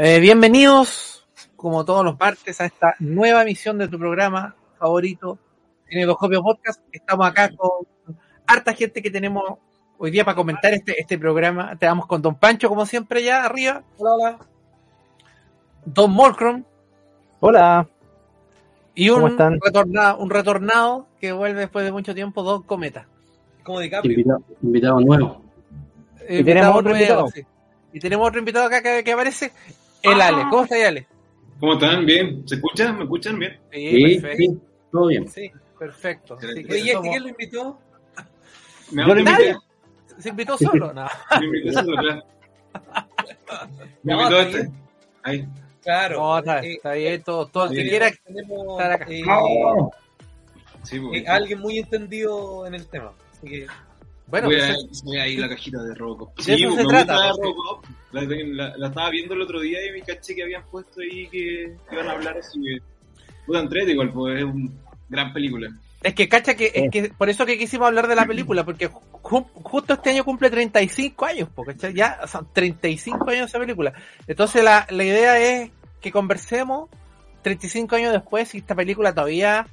Eh, bienvenidos, como todos los martes, a esta nueva emisión de tu programa favorito, Tiene dos copios podcast. Estamos acá con harta gente que tenemos hoy día para comentar este, este programa. Te damos con Don Pancho, como siempre, ya arriba. Hola, hola. Don Morcron. Hola. Y ¿Cómo un están? retornado, un retornado que vuelve después de mucho tiempo, Don Cometa. Como DiCaprio. Invitado, invitado nuevo. Eh, Y tenemos otro nuevo, invitado. sí. Y tenemos otro invitado acá que, que aparece, el Ale. ¿Cómo está Ale? ¿Cómo están? ¿Bien? ¿Se escuchan? ¿Me escuchan bien? Sí, Sí, perfecto. sí, todo bien. Sí, perfecto. Así que Oye, ¿y este quién lo invitó? ¿Me le invitado? ¿Se invitó solo? No. Me invitó solo, claro. Me No, invitó este. Ahí. Claro. No, está, eh, está bien, todo, todo el que quiera. tenemos estar acá. eh, Sí, eh, porque alguien muy entendido en el tema. Así que, Bueno, voy, pues, a, voy a ir a la cajita de Robocop. De Sí, eso me se trata, gusta porque- Robocop. La, la- la estaba viendo el otro día y me caché que habían puesto ahí que iban a hablar así que... Puta entrete igual, pues es una gran película. es que cacha que, es que por eso que quisimos hablar de la película, porque ju- justo este año cumple 35 años, porque ya son 35 años esa película. Entonces la, la idea es que conversemos 35 años después si esta película todavía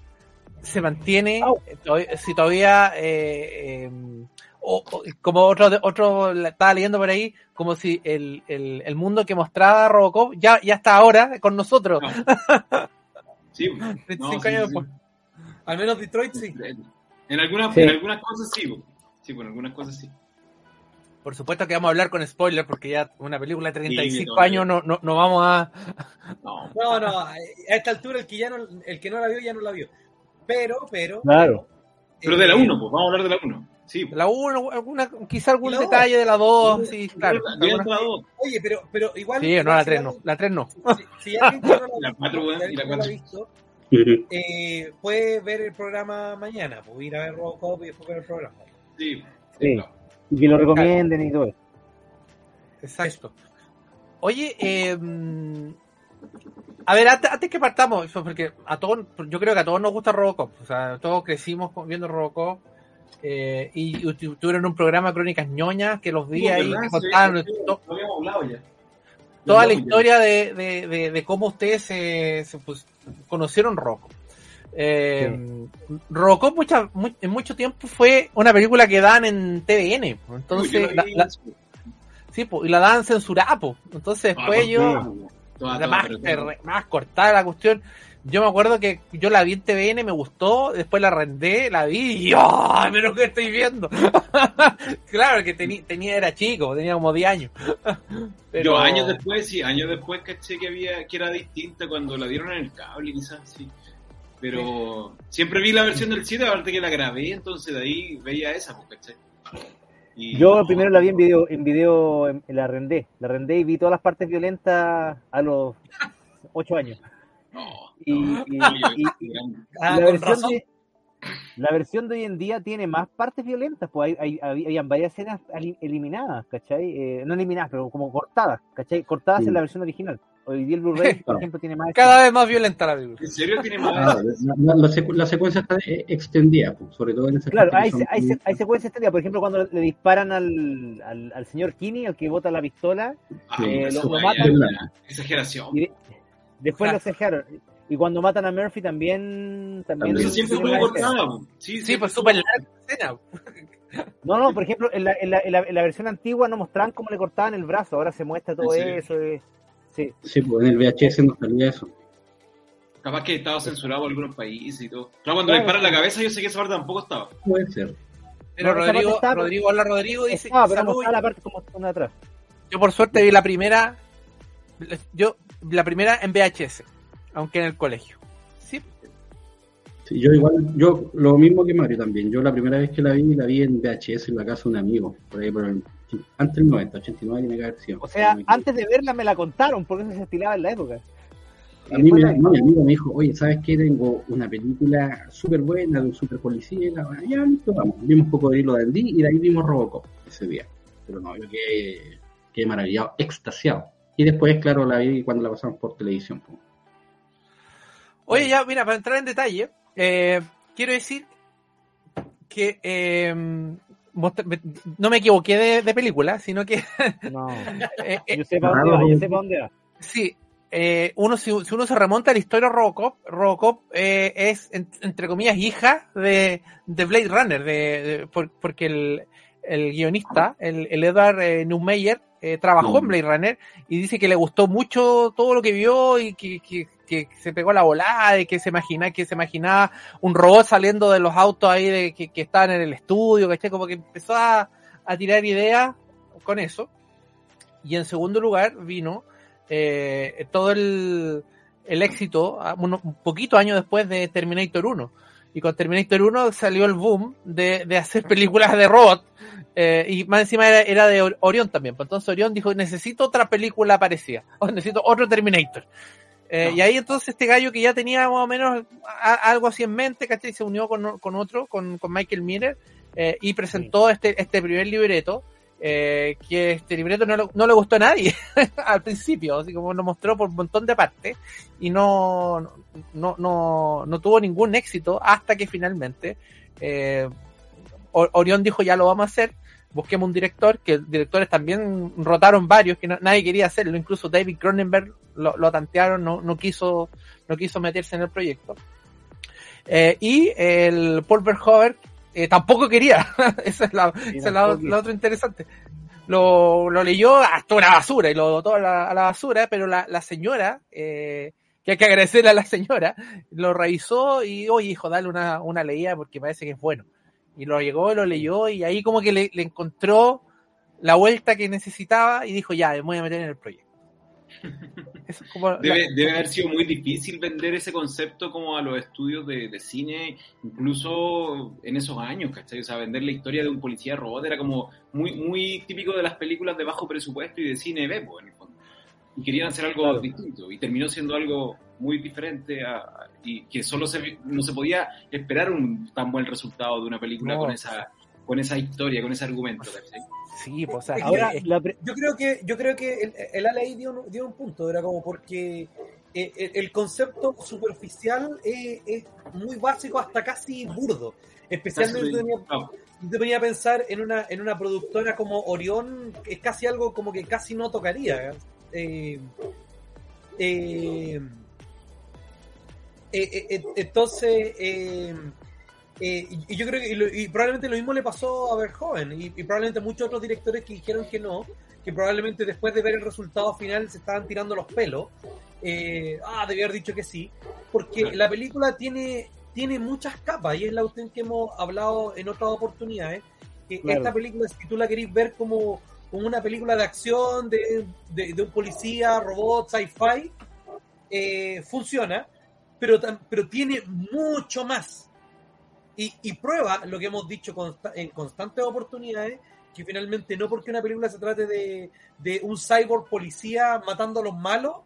se mantiene, eh, todavía- si todavía, eh, eh, o- o- como otro, de- otro estaba leyendo por ahí, como si el, el, el mundo que mostraba Robocop ya, ya está ahora con nosotros, Sí, 35 no, sí, años sí. después. al menos Detroit sí. En algunas, Sí. en algunas cosas sí, sí, en algunas cosas sí. Por supuesto que vamos a hablar con spoilers porque ya una película de 35 no, años no, no, no vamos a... No, No, no, a esta altura el que ya no, el que no la vio ya no la vio. Pero, pero. Claro. pero de la eh, 1, pues vamos a hablar de la 1. Sí. La 1, alguna, quizá algún La dos. detalle de la 2, sí, claro. La 2. Oye, pero, pero igual. Sí, no, la si 3 no, la 3 no. Si, si alguien no la, La cuatro, si weón, alguien y la que no la ha cuatro. visto, eh, puede ver el programa mañana. Pues ir a ver Robocop y después ver el programa. Sí. Sí. Y que lo recomienden y todo eso. Exacto. Oye, eh, a ver, antes, antes que partamos, porque a todos, yo creo que a todos nos gusta Robocop, o sea, todos crecimos viendo Robocop, eh, y, y tu- tuvieron un programa Crónicas ñoñas que los vi Sí, ahí, Sí, contaban sí, to- Lo habíamos hablado ya. toda Lo la historia de, de, de, de cómo ustedes se, se, pues, conocieron Robocop. Eh, Robocop mucha- mu- en mucho tiempo fue una película que dan en TVN, entonces, la- la- sí, y la daban censurada, pues. entonces Ah, después pues, yo... toda, más, más cortada la cuestión. Yo me acuerdo que yo la vi en TVN, me gustó, después la rendé, la vi y ¡ay, pero qué estoy viendo! claro, que tenía, era chico, tenía como 10 años. Pero- Yo años después, sí, años después caché que había que era distinta cuando la dieron en el cable, quizás, sí. Pero siempre vi la versión del 7, aparte que la grabé, entonces de ahí veía esa, pues, ¿cachai? Y- Yo primero la vi en video, en video, en- la arrendé. La arrendé y vi todas las partes violentas a los 8 años. No, Y, y- Ah, la, con versión razón. de, la versión de hoy en día tiene más partes violentas, pues hay, hay, hay- habían varias escenas ali- eliminadas, ¿cachai? Eh, no eliminadas, pero como cortadas, ¿cachai? Cortadas Sí. en la versión original. Hoy día el Blu-ray, por ejemplo, tiene más Cada vez más violenta la película. ¿En serio tiene Ah, más? la, la- la secu- la secuencia está eh, extendida, pues, sobre todo en esa Claro, hay, hay, muy- hay secuencias extendidas. Por ejemplo, cuando le disparan al, al, al señor Kinney, al que bota la pistola, Ay, eh, lo- matan. Exageración. y de- después Claro. lo cejaron. Y cuando matan a Murphy también... también. Eso siempre fue cortada. Sí, Sí, pues súper larga la escena. No, no, por ejemplo, en la, en, la, en, la, en la versión antigua no mostraban cómo le cortaban el brazo, ahora se muestra todo eso. eh. Sí, Sí, pues en el VHS no salía eso. Capaz que estaba censurado en algunos países y todo. Claro, cuando le disparan la cabeza, yo sé que esa parte tampoco estaba. Puede ser. Pero No, Rodrigo, está- Rodrigo, hola Rodrigo, dice, estaba, pero mostraba la parte como una atrás. yo por suerte vi la primera, yo, la primera en VHS, aunque en el colegio. Sí, Sí, yo igual, yo lo mismo que Mario también. Yo la primera vez que la vi, la vi en VHS en la casa de un amigo, por ahí por el, antes del 90, 89 tiene que haber sido. O sea, antes de verla me la contaron, porque eso se estilaba en la época. A mí me, no, mi amigo me dijo, oye, ¿sabes qué? Tengo una película súper buena de un super policía. y la- Ya, listo, vamos. Vimos Cocodrilo de Andy y de ahí vimos Robocop ese día. Pero no, yo quedé, quedé maravillado, extasiado. Y después, claro, la vi cuando la pasamos por televisión. pues. Oye, ya, mira, para entrar en detalle, eh, quiero decir que eh, no me equivoqué de, de película, sino que No, eh, eh, yo sé para dónde va, yo sé para dónde va. Sí, eh, uno, si, si uno se remonta a la historia de Robocop, Robocop eh, es, en- entre comillas, hija de, de Blade Runner, de, de- por- porque el, el guionista, el, el Edward eh, Neumeyer, eh, trabajó en. Blade Runner y dice que le gustó mucho todo lo que vio y que, que, que se pegó la volada y que se imagina, que se imaginaba un robot saliendo de los autos ahí de, que, que estaban en el estudio, ¿cachai? Como que empezó a, a tirar ideas con eso. Y en segundo lugar vino eh, todo el, el éxito, ah, uno- un poquito años después de Terminator 1. Y con Terminator 1 salió el boom de, de hacer películas de robot. eh, y más encima era, era de Or- Orión también. Pues entonces Orión dijo, necesito otra película parecida. O necesito otro Terminator. Eh, No. Y ahí entonces este gallo que ya tenía más o menos a- algo así en mente, ¿cachai? Se unió con, con otro, con, con Michael Miller, eh, y presentó este, este primer libreto, eh, que este libreto no, le- no le gustó a nadie al principio, así como lo mostró por un montón de partes, y no, no, no, no tuvo ningún éxito hasta que finalmente eh, Orión dijo ya lo vamos a hacer, busquemos un director, que directores también rotaron varios, que nadie quería hacerlo, incluso David Cronenberg lo, lo tantearon, no, no quiso, no quiso meterse en el proyecto. Eh, y el Paul Verhoeven eh, tampoco quería, esa es la, Sí, esa es la, tampoco quiso. la otra interesante. Lo, lo leyó hasta una basura y lo botó a la, a la basura, pero la, la señora, eh, que hay que agradecerle a la señora, lo revisó y, oye, hijo, dale una, una leída porque parece que es bueno. Y lo llegó, lo leyó y ahí como que le, le encontró la vuelta que necesitaba y dijo, ya, me voy a meter en el proyecto. Eso es como la- Debe, debe haber sido muy difícil vender ese concepto como a los estudios de, de cine, incluso en esos años, ¿cachai? O sea, vender la historia de un policía robot era como muy, muy típico de las películas de bajo presupuesto y de cine B, pues, en el fondo. Y querían hacer algo Claro. distinto, y terminó siendo algo muy diferente a- a- y que solo se, no se podía esperar un tan buen resultado de una película No. con esa con esa historia, con ese argumento, ¿cachai? Sí, pues, o sea, Ahora, es- la pre- Yo creo que, yo creo que el, el ahí dio un, dio un punto, era como porque eh, el, el concepto superficial es, es muy básico hasta casi burdo. Especialmente si te Ah, si te venía a pensar en una, en una productora como Orión, es casi algo como que casi no tocaría. Eh, eh, eh, eh, eh, entonces, eh, y y yo creo que y lo- y probablemente lo mismo le pasó a Verhoeven y, y probablemente muchos otros directores que dijeron que no, que probablemente después de ver el resultado final se estaban tirando los pelos. Eh, ah, debía haber dicho que sí, porque la película tiene, tiene muchas capas y es la cuestión que hemos hablado en otras oportunidades. Que Claro. esta película, si tú la querés ver como, como una película de acción de, de- de un policía, robot, sci-fi, eh, funciona, pero, pero tiene mucho más. Y, y prueba lo que hemos dicho consta- en constantes oportunidades, que finalmente no porque una película se trate de, de un cyborg policía matando a los malos,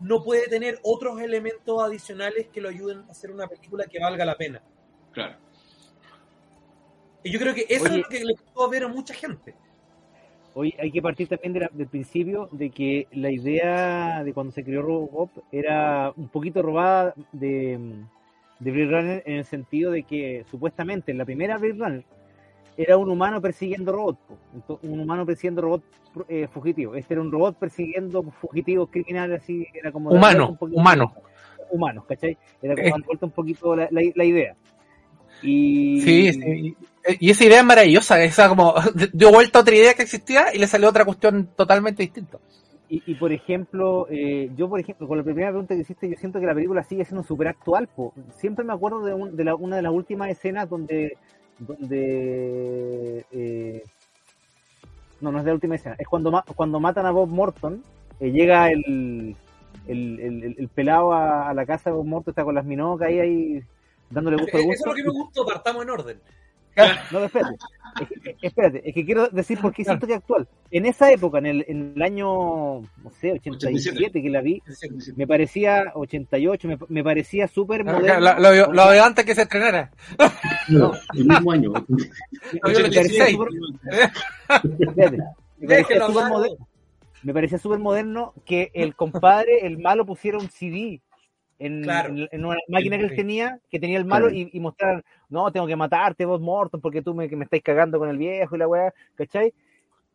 no puede tener otros elementos adicionales que lo ayuden a hacer una película que valga la pena. claro. Y yo creo que eso Oye. es lo que le puedo ver a mucha gente. Hoy hay que partir también de la- del principio de que la idea de cuando se creó Robocop era un poquito robada de, de Blade Runner en el sentido de que supuestamente en la primera Blade Runner era un humano persiguiendo robots, un humano persiguiendo robots eh, fugitivos. Este era un robot persiguiendo fugitivos criminales, así era como Humano, poquito- humano. humanos, ¿cachai? Era como Eh. dar vuelta un poquito la, la- la idea. Y, Sí, sí. Y esa idea es maravillosa, esa como dio vuelta a otra idea que existía y le salió otra cuestión totalmente distinta. Y, y, por ejemplo, eh, yo por ejemplo, con la primera pregunta que hiciste, yo siento que la película sigue siendo súper actual. po. Siempre me acuerdo de, un- de la- una de las últimas escenas donde... donde eh, no, no es de la última escena. Es cuando, cuando matan a Bob Morton. eh, llega el, el, el, el- el pelado a, a la casa de Bob Morton, está con las minocas ahí, ahí dándole gusto al Eso es gusto. lo que me gustó, partamos en orden. No, espérate. Es que, espérate, es que quiero decir por qué siento que es actual. En esa época, en el, en el año, no sé, 87 que la vi, me parecía, 88, me, me parecía súper moderno. lo, lo- lo veo antes que se estrenara. No, el mismo año. Me parecía 16. súper- espérate, me parecía Déjelo súper hablar. moderno. Me parecía súper moderno que el compadre, el malo, pusiera un CD en, Claro. en- en una máquina que él tenía, que tenía el malo, y, y mostrar, no, tengo que matarte, vos Morton, porque tú me, que me estáis cagando con el viejo y la weá, ¿cachai?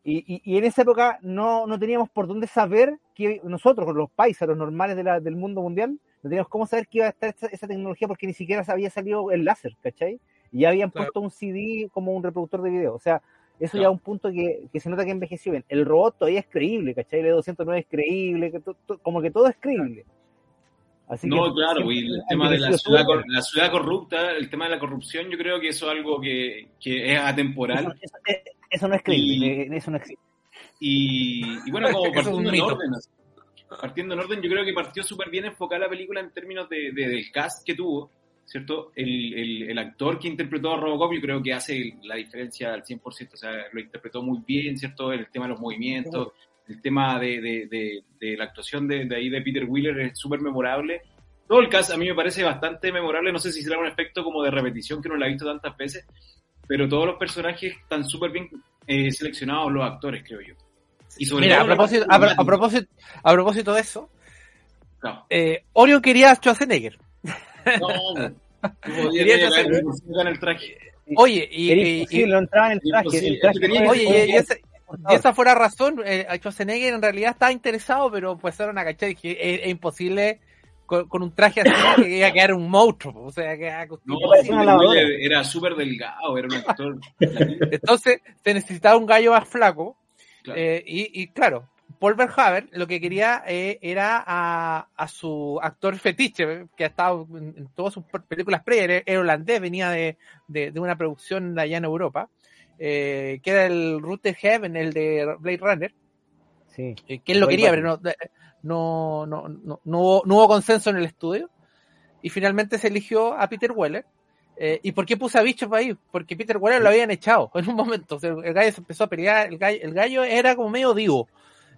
Y, y, y en esa época no, no teníamos por dónde saber que nosotros, los paisas, los normales de la- del mundo mundial, no teníamos cómo saber que iba a estar esa, esa tecnología porque ni siquiera había salido el láser, ¿cachai? Y ya habían Claro. puesto un CD como un reproductor de video. O sea, eso ya Claro. es un punto que, que se nota que envejeció bien. El robot todavía es creíble, ¿cachai? El E209 es creíble, que to- to- como que todo es creíble. Así no, que claro, y el tema de la ciudad, la ciudad corrupta, el tema de la corrupción, yo creo que eso es algo que, que es atemporal. Eso, eso- eso no es creíble, eh, eso no existe. Y, y bueno, como partiendo en orden, partiendo en orden, yo creo que partió súper bien enfocada la película en términos de, de- del cast que tuvo, ¿cierto? El, el, el actor que interpretó a Robocop, yo creo que hace la diferencia al 100%, o sea, lo interpretó muy bien, ¿cierto? El tema de los movimientos, el tema de, de, de, de la actuación de, de ahí de Peter Wheeler es súper memorable. Todo el cast a mí me parece bastante memorable, no sé si será un efecto como de repetición que no lo he visto tantas veces, pero todos los personajes están súper bien eh, seleccionados los actores, creo yo. Y sobre Mira, a todo la propósito, a, propósito, a propósito de eso, Claro. eh, Orion quería a Schwarzenegger. No, no. Quería en el traje. Oye, y, y- y- no entraba en el traje. El traje no oye, y, y esa, y esa fuera razón, eh, a Schwarzenegger en realidad estaba interesado, pero pues era una cachai que es, es imposible con, con un traje así que iba a quedar un monstruo, o sea, que era No, era súper delgado, era un actor. Entonces se necesitaba un gallo más flaco Claro. eh, y, y claro, Paul Verhoeven lo que quería eh, era a, a su actor fetiche, que ha estado en, en todas sus películas previas, era, era holandés, venía de, de, de una producción de allá en Europa, eh, que era el Rutger Heaven, el de Blade Runner, Sí. eh, que él lo quería, pero no, no, no, no, no hubo, no hubo consenso en el estudio. Y finalmente se eligió a Peter Weller. Eh, ¿Y por qué puse a Bishop ahí? Porque Peter Weller lo habían echado en un momento. O sea, el gallo se empezó a pelear, el gallo, el gallo era como medio divo.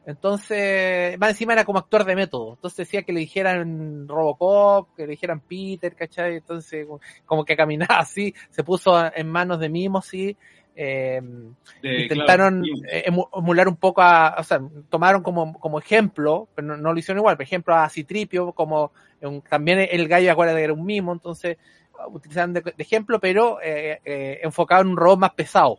Entonces, más encima era como actor de método. Entonces decía que le dijeran Robocop, que le dijeran Peter, ¿cachai? Entonces, como que caminaba así, se puso en manos de mimos, sí. Eh, De- intentaron claro, eh, emu- emular un poco a, o sea, tomaron como, como ejemplo, pero no, no lo hicieron igual, por ejemplo a Citripio, como un- también el gallo acuérdate que era un mimo, entonces utilizaron de, de ejemplo, pero eh, eh, enfocado en un robot más pesado.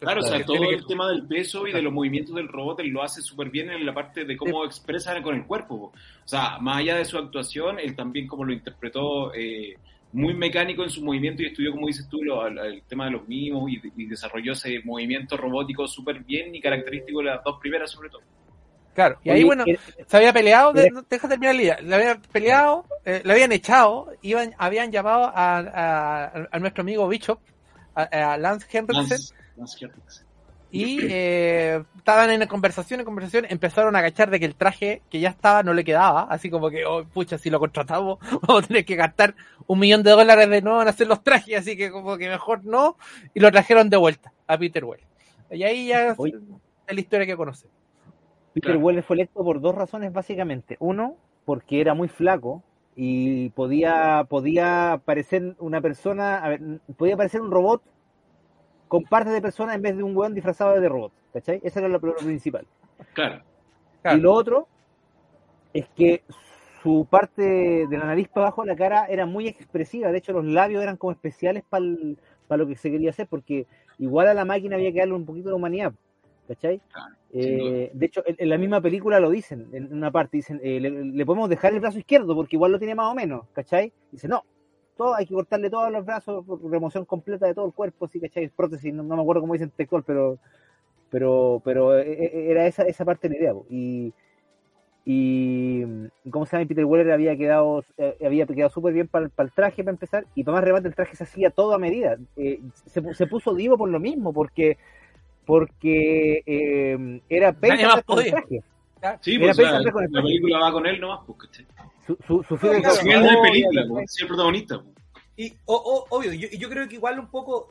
Claro, o sea, todo que- el tema del peso y de los movimientos del robot él lo hace súper bien en la parte de cómo expresa con el cuerpo. po. O sea, más allá de su actuación, él también como lo interpretó eh, muy mecánico en su movimiento y estudió, como dices tú, lo- el, el tema de los mimos y, y desarrolló ese movimiento robótico súper bien y característico de las dos primeras sobre todo. Claro, y ahí Oye, bueno, eh, se había peleado, de- no, deja terminar la idea, le habían peleado, eh, le habían echado, iban, habían llamado a, a- a nuestro amigo Bishop, a, a Lance Henriksen, Lance- Lance Henriksen. Y eh, estaban en conversación, en conversación, empezaron a agachar de que el traje que ya estaba no le quedaba, así como que, oh, pucha, si lo contratamos vamos a tener que gastar un millón de dólares de nuevo en hacer los trajes, así que como que mejor no, y lo trajeron de vuelta a Peter Well. Y ahí ya Oye. es la historia que conoce. Peter Claro. Weller fue electo por dos razones básicamente. Uno, porque era muy flaco y podía, podía parecer una persona, a ver, podía parecer un robot con partes de persona en vez de un weón disfrazado de robot. ¿Cachai? Esa era lo, lo principal. Claro. Claro. Y lo otro es que su parte de la nariz para abajo de la cara era muy expresiva. De hecho, los labios eran como especiales para lo que se quería hacer, porque igual a la máquina había que darle un poquito de humanidad. ¿Cachai? Claro, Eh, de hecho, en, en la misma película lo dicen, en una parte, dicen, eh, le, le podemos dejar el brazo izquierdo porque igual lo tiene más o menos, ¿cachai? Dice, no, todo, hay que cortarle todos los brazos, remoción completa de todo el cuerpo, sí, ¿cachai? Prótesis, no, no me acuerdo cómo dicen textual, pero pero pero eh, eh, era esa, esa parte de la idea. po. Y, y ¿cómo se llama? Peter Weller había quedado eh, había quedado súper bien para, el traje para empezar y para más remate el traje se hacía todo a medida. Eh, se, pu- se puso divo por lo mismo, porque porque eh, era Nadie penca más andar con el podía. traje. Sí, Era pues o sea, pensar con el la película va con él nomás, pues, ¿cachai? Su, su, su él no corporal, película, pues, es el protagonista. pues. Y o- o- obvio, yo, y yo creo que igual un poco.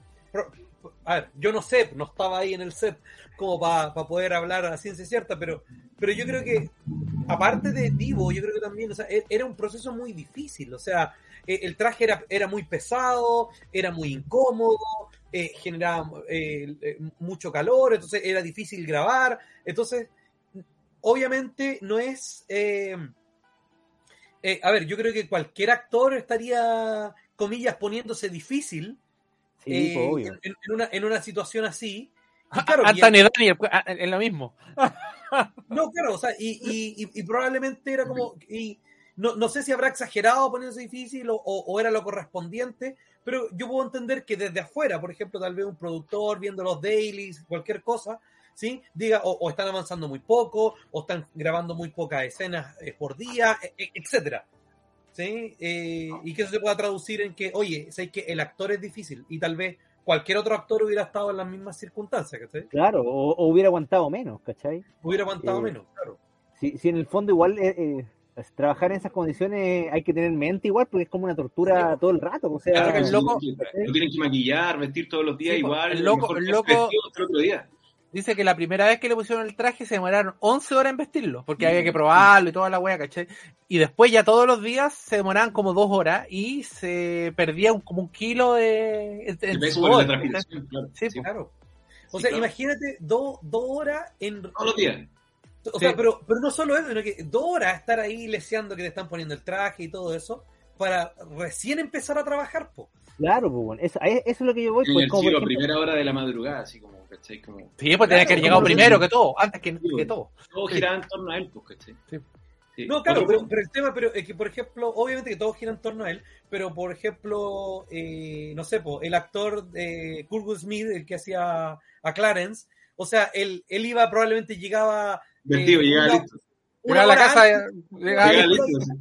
A ver, yo no sé, no estaba ahí en el set como para poder hablar a ciencia cierta, pero, pero yo creo que, aparte de Divo, yo creo que también, o sea, e- era un proceso muy difícil. O sea, eh, el traje era, era muy pesado, era muy incómodo, eh, generaba eh, eh, mucho calor, entonces era difícil grabar. Entonces, obviamente no es. eh, eh, a ver, yo creo que cualquier actor estaría, comillas, poniéndose difícil Sí, eh, pues, obvio. en, en una, en una situación así. claro, y- Daniel, ah, es lo mismo. No, claro, o sea, y, y, y, y probablemente era como. Y no, no sé si habrá exagerado poniéndose difícil o, o- o era lo correspondiente, pero yo puedo entender que desde afuera, por ejemplo, tal vez un productor viendo los dailies, cualquier cosa, ¿sí? Diga, o, o están avanzando muy poco, o están grabando muy pocas escenas eh, por día, e- e- etcétera. ¿Sí? Eh, y que eso se pueda traducir en que, oye, sé que el actor es difícil y tal vez cualquier otro actor hubiera estado en las mismas circunstancias, ¿cachai? Claro, o, o hubiera aguantado menos, ¿cachai? Hubiera aguantado Eh, menos, claro. Si, si en el fondo igual eh, eh, trabajar en esas condiciones hay que tener en mente igual, porque es como una tortura todo el rato. O sea, Claro que el loco- Lo tienen que maquillar, vestir todos los días Sí, igual. el loco- el que loco- el otro día. Dice que la primera vez que le pusieron el traje se demoraron 11 horas en vestirlo, porque había que probarlo y toda la wea, ¿cachai? Y después ya todos los días se demoraban como dos horas y se perdía un, como un kilo de... sudor, de la ¿cachai? transpiración, claro. Sí, Sí, Claro. O Sí, sea, claro. imagínate dos dos horas en. Todos los días. O Sí. sea, pero, pero no solo eso, sino que dos horas estar ahí leseando que te están poniendo el traje y todo eso, para recién empezar a trabajar, po. Claro, pues bueno, eso, es lo que yo voy. En Pues, el como ejemplo, primera hora de la madrugada, así como, ¿cachai? Como, Sí, pues tenía que haber llegado primero que todo, antes que, Sí, que todo. todo giraba en torno a él, pues, ¿cachai? Sí. Sí. No, claro, pero, el tema, pero es que, por ejemplo, obviamente que todo gira en torno a él, pero por ejemplo, eh, no sé, po, el actor de Kurgus Smith, el que hacía a Clarence, o sea, él, él iba, probablemente llegaba Vestido, eh, llegaba una- listo. una Llegaba a la casa, antes llegaba Llegaba listo.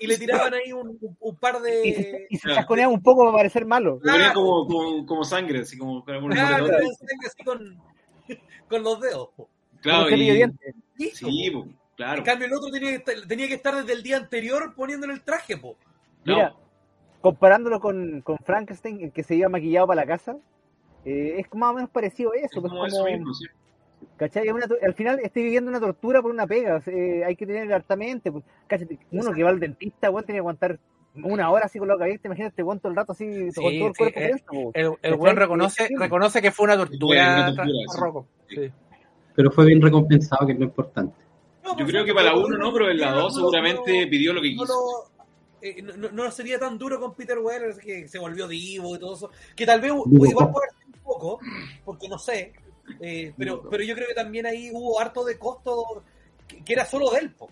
Y le tiraban ahí un, un- un par y se, de... y se Claro. chasconeaba un poco para parecer malo. Claro. como, como, como sangre, así como, Claro, moretón. así con, con los dedos. po. Claro, de y, dientes. Sí, po. claro. En cambio, el otro tenía que, estar, tenía que estar desde el día anterior poniéndole el traje, po. No, Mira, comparándolo con, con Frankenstein, el que se iba maquillado para la casa, eh, es más o menos parecido a es eso. Pues como eso como, mismo, sí. ¿Cachai? Una al final estoy viviendo una tortura por una pega, o sea, eh, hay que tener hartamente. Pues, uno que va al dentista, weón, tiene que aguantar una hora así con la abierta, imagínate, weón, todo el rato así, Sí, con todo el sí, cuerpo eh, po. El, el reconoce, reconoce que fue una tortura, una sí. Pero fue bien recompensado, que es lo importante. No, Yo creo que para 1 no, pero en la no- 2 no- seguramente no- pidió lo que quiso. eh, no, no- no sería tan duro con Peter Weller, que se volvió divo y todo eso. Que tal vez igual puede ser un poco, porque no sé. Eh, pero, pero yo creo que también ahí hubo harto de costo que, que era solo de él, po.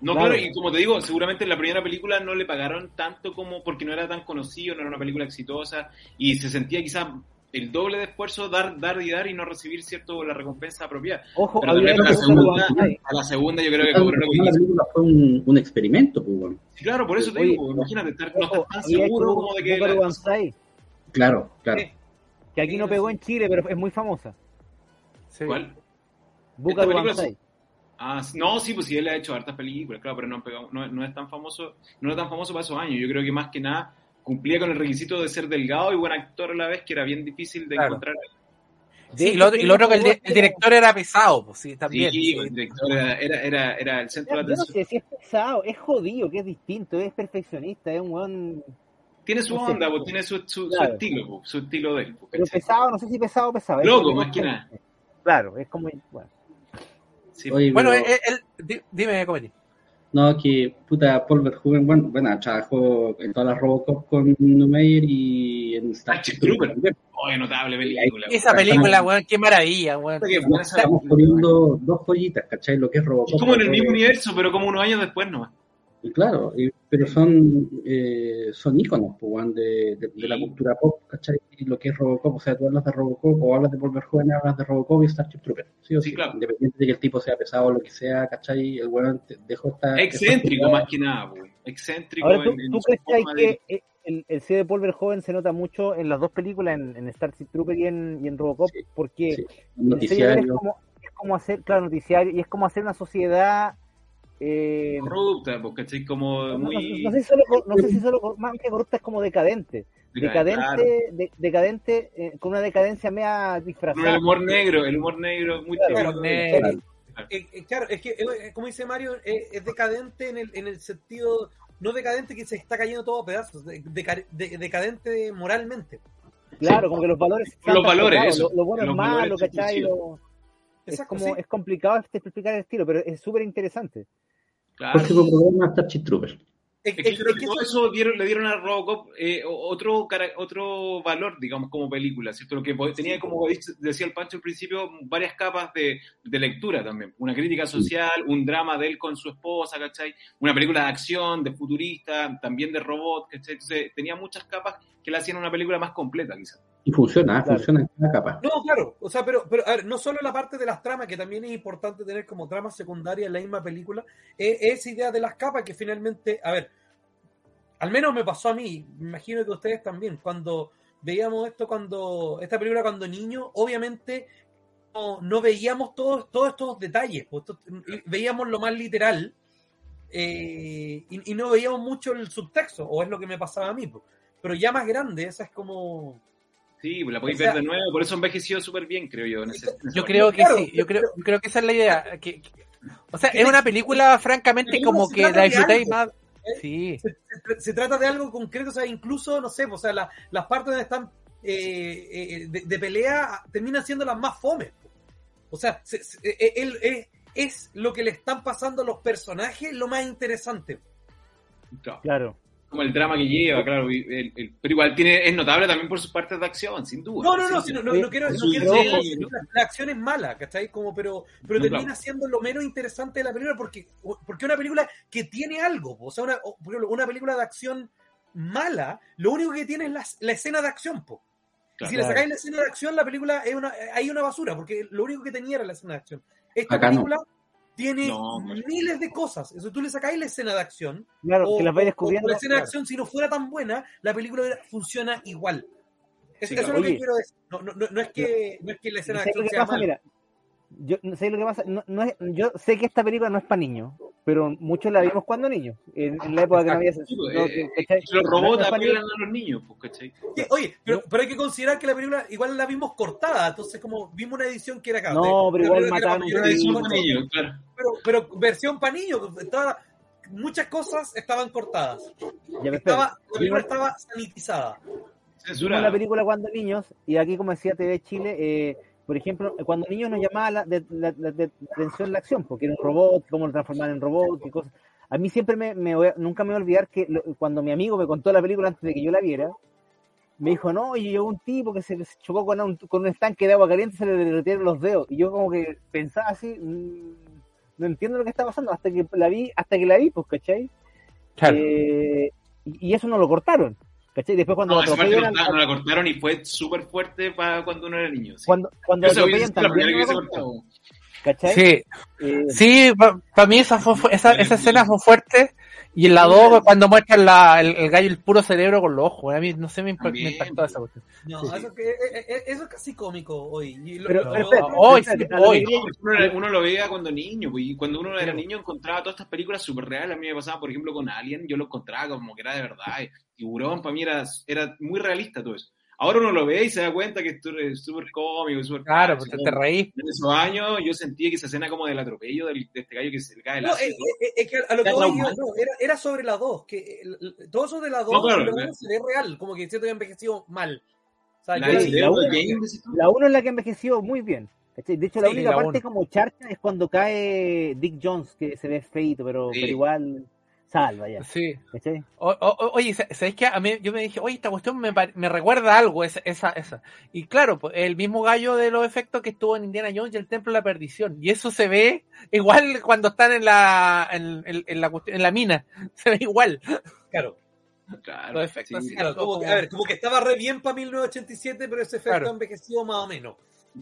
No, Claro. claro, y como te digo, seguramente en la primera película no le pagaron tanto como porque no era tan conocido, no era una película exitosa y se sentía quizás el doble de esfuerzo dar, dar y dar y no recibir cierto la recompensa apropiada. Ojo, Pero también la segunda, a la segunda yo creo que cobró lo que fue un, un experimento, pues, bueno. Sí, claro, por eso te Oye, digo, imagínate, estar, no estás tan seguro como de que... Banzai, Claro, claro. Eh, que aquí no pegó en Chile, pero es muy famosa. Sí. ¿Cuál? Película Banzai. Ah, no, sí, pues sí, él ha hecho hartas películas, claro, pero no, pegó- no, no es tan famoso, no era tan famoso para esos años. Yo creo que más que nada cumplía con el requisito de ser delgado y buen actor a la vez, que era bien difícil de Claro. encontrar. De Sí, y lo, otro- y lo otro que el, director era pesado, pues sí, también. sí, sí. el director era, era, era, era el centro de Yo no atención. sé si es pesado, es jodido, que es distinto, es perfeccionista, es un weón. Tiene su no sé. onda, pues, tiene su, su, su Claro. estilo, pues, su estilo de él. pues, pesado, no sé si pesado o pesado. es Loco, más que nada. Claro, es como. Bueno, Sí, Oye, Bueno, pero- él, él- di- dime, Comedy. No, que puta, Paul Verhoeven, bueno, bueno, trabajó en todas las Robocop con Numeyer y en Starship Trooper. Oye, notable película. Esa película, weón, qué maravilla, weón. Estamos poniendo dos joyitas, ¿cachai? Lo que es Robocop. Es como en el eh, mismo universo, pero como unos años después nomás. Y Claro, y- pero son eh, son íconos pues, de, de, de la cultura pop, ¿cachai? Y lo que es Robocop, o sea, tú hablas de Robocop o hablas de Paul Verhoeven, hablas de Robocop y Starship Trooper, ¿sí o Sí, sí? claro. Independiente de que el tipo sea pesado o lo que sea, ¿cachai? El weón te- dejó esta... Excéntrico esta- más que nada, pues. Excéntrico Ahora, ¿tú, en, en tú su crees que, de- eh, el, el C de Paul Verhoeven se nota mucho en las dos películas, en, en Starship Trooper y en, y en Robocop? Sí, porque sí, el es como, es como hacer, claro, noticiario, y es como hacer una sociedad. Eh, corrupta, ¿cachai? Como no, muy... no sé si solo, no sé si solo más que corrupta es como decadente. Decadente, Claro. de- decadente eh, con una decadencia media disfrazada. el humor negro, el humor negro muy Claro, negro. Eh, eh, claro, es que, eh, como dice Mario, eh, es decadente en el, en el sentido, no decadente que se está cayendo todo a pedazos, de- deca- de- decadente moralmente. Claro, como que los valores. Los valores, eso. Lo, lo bueno Los es malo, valores ¿cachai? sí. Es, como, sí. es complicado este- explicar el estilo, pero es súper interesante. Claro. Próximo programa Starship Trooper. Es, Es que es- creo que todo eso- dieron- le dieron a Robocop eh, otro, otro valor, digamos, como película, ¿cierto? Lo que tenía, como dice- decía el Pancho al principio, varias capas de, de lectura también. Una crítica social, un drama de él con su esposa, ¿cachai? Una película de acción, de futurista, también de robot, ¿cachai? Entonces tenía muchas capas que le hacían una película más completa, quizás. Y funciona, ¿eh? Claro. funciona en cada capa. No, claro, o sea, pero, pero a ver, no solo la parte de las tramas, que también es importante tener como tramas secundarias en la misma película, es esa idea de las capas que finalmente, a ver, al menos me pasó a mí, me imagino que a ustedes también, cuando veíamos esto, cuando esta película cuando niño, obviamente no, no veíamos todos, todos estos detalles, pues, esto- veíamos lo más literal eh, y, y no veíamos mucho el subtexto, o es lo que me pasaba a mí, pues. pero ya más grande, esa es como... Sí, pues la podéis O sea- ver de nuevo, por eso envejeció súper bien, creo yo. en ese- en Yo creo que Claro, sí, yo creo, creo que esa es la idea. Que, que- o sea, es una película francamente como que la de disfrutáis más. Sí, se, se- se trata de algo concreto, o sea, incluso, no sé, o sea, la- las partes donde están eh, eh, de, de pelea terminan siendo las más fomes. O sea, se- se- eh, él- eh, es lo que le están pasando a los personajes lo más interesante. Claro. Como el drama que lleva, claro. el- el- pero igual tiene, es notable también por sus partes de acción, sin duda. No, no, no, Sí, no, no, no quiero, no quiero decir la, la acción es mala, ¿cachai? Como, pero, pero No, termina claro. siendo lo menos interesante de la película porque, porque es una película que tiene algo. O sea, una, o, por ejemplo, una película de acción mala, lo único que tiene es la, la escena de acción, po. Y Claro. si le sacáis la escena de acción, la película es una, hay una basura, porque lo único que tenía era la escena de acción. Esta Acá no. Tiene No, miles de cosas. Eso tú le sacáis la escena de acción, Claro, o, que las vais descubriendo. o la escena de acción, si no fuera tan buena, la película funciona igual. Es- Sí, eso claro. es lo que Oye. quiero decir. No, no, no, es que, no es que la escena de ¿Sabes lo acción sea mala. Mira, yo no sé lo que pasa. No, no es, yo sé que esta película no es para niños, pero muchos la vimos cuando niños, en, en la época que no había no, eh, ¿cachai? Los robots apelan niños. a los niños, pues, ¿cachai? Sí, Oye, pero, pero hay que considerar que la película igual la vimos cortada, entonces como vimos una edición que era acá. No, de- pero igual era mataron para un Era mayores de edición Sí, para 18, niños, claro. pero, pero versión para niños. Estaba, muchas cosas estaban cortadas. Ya. Estaba, la película estaba sanitizada. Vimos Censurada. la película cuando niños, y aquí como decía TV Chile, eh, por ejemplo, cuando niños nos llamaba la, de- la- la- de- la atención la acción, porque era un robot, cómo lo transformaban en robot y cosas. A mí siempre me, me voy a- nunca me voy a olvidar que lo- cuando mi amigo me contó la película antes de que yo la viera, me dijo, no, y llegó un tipo que se chocó con un, con un estanque de agua caliente y se le derritieron los dedos. Y yo como que pensaba así, mm, no entiendo lo que está pasando, hasta que la vi, hasta que la vi, pues, ¿cachai? claro. Eh, y eso no lo cortaron, ¿cachai? Después cuando No, lo atropellan no, al- está- no la cortaron y fue súper fuerte para cuando uno era niño. sí. cuando, cuando esa atropellan también no lo. ¿cachai? Sí, Eh, sí, para mí esa, fue, fue- esa, esa escena fue fuerte. Y en la 2, cuando muestran la, el, el gallo, el puro cerebro con los ojos, a mí no sé, me, impa- me impactó esa cuestión. No, Sí, eso, que, eh, eh, eso es casi cómico hoy. Pero, pero hoy, sí, hoy. Uno, lo veía cuando niño, y cuando uno era niño encontraba todas estas películas súper reales. A mí me pasaba, por ejemplo, con Alien, yo lo encontraba como que era de verdad. y Tiburón, para mí era, era muy realista todo eso. Ahora uno lo ve y se da cuenta que esto es súper cómico, súper Claro, porque te reís. En esos años yo sentía que esa escena como del atropello del- de este gallo que se le cae el No, ácido. eh, eh, es que a lo que voy yo, no, era, era sobre la 2, que el- el- todo eso de la 2 No, claro, claro. se ve real, como que siento que ha envejecido mal. O sea, La yo la de vi- la Zero una- Game, decís tú. La 1 es la que envejeció muy bien. De hecho, la Sí, única la parte uno. como charcha es cuando cae Dick Jones, que se ve feito, pero, Sí. pero igual salva ya. Sí. ¿cachai? O- o- oye, sa- ¿sabes qué? A mí, yo me dije, oye, esta cuestión me, me recuerda a algo, esa, esa, esa. Y claro, pues, el mismo gallo de los efectos que estuvo en Indiana Jones y el Templo de la Perdición. Y eso se ve igual cuando están en la, en, en- en la, cuestión- en la mina. Se ve igual. Claro, Claro, Los efectos sí. así. claro, como, como- que, a ver, como que estaba re bien para 1987, pero ese efecto Claro. ha envejecido más o menos.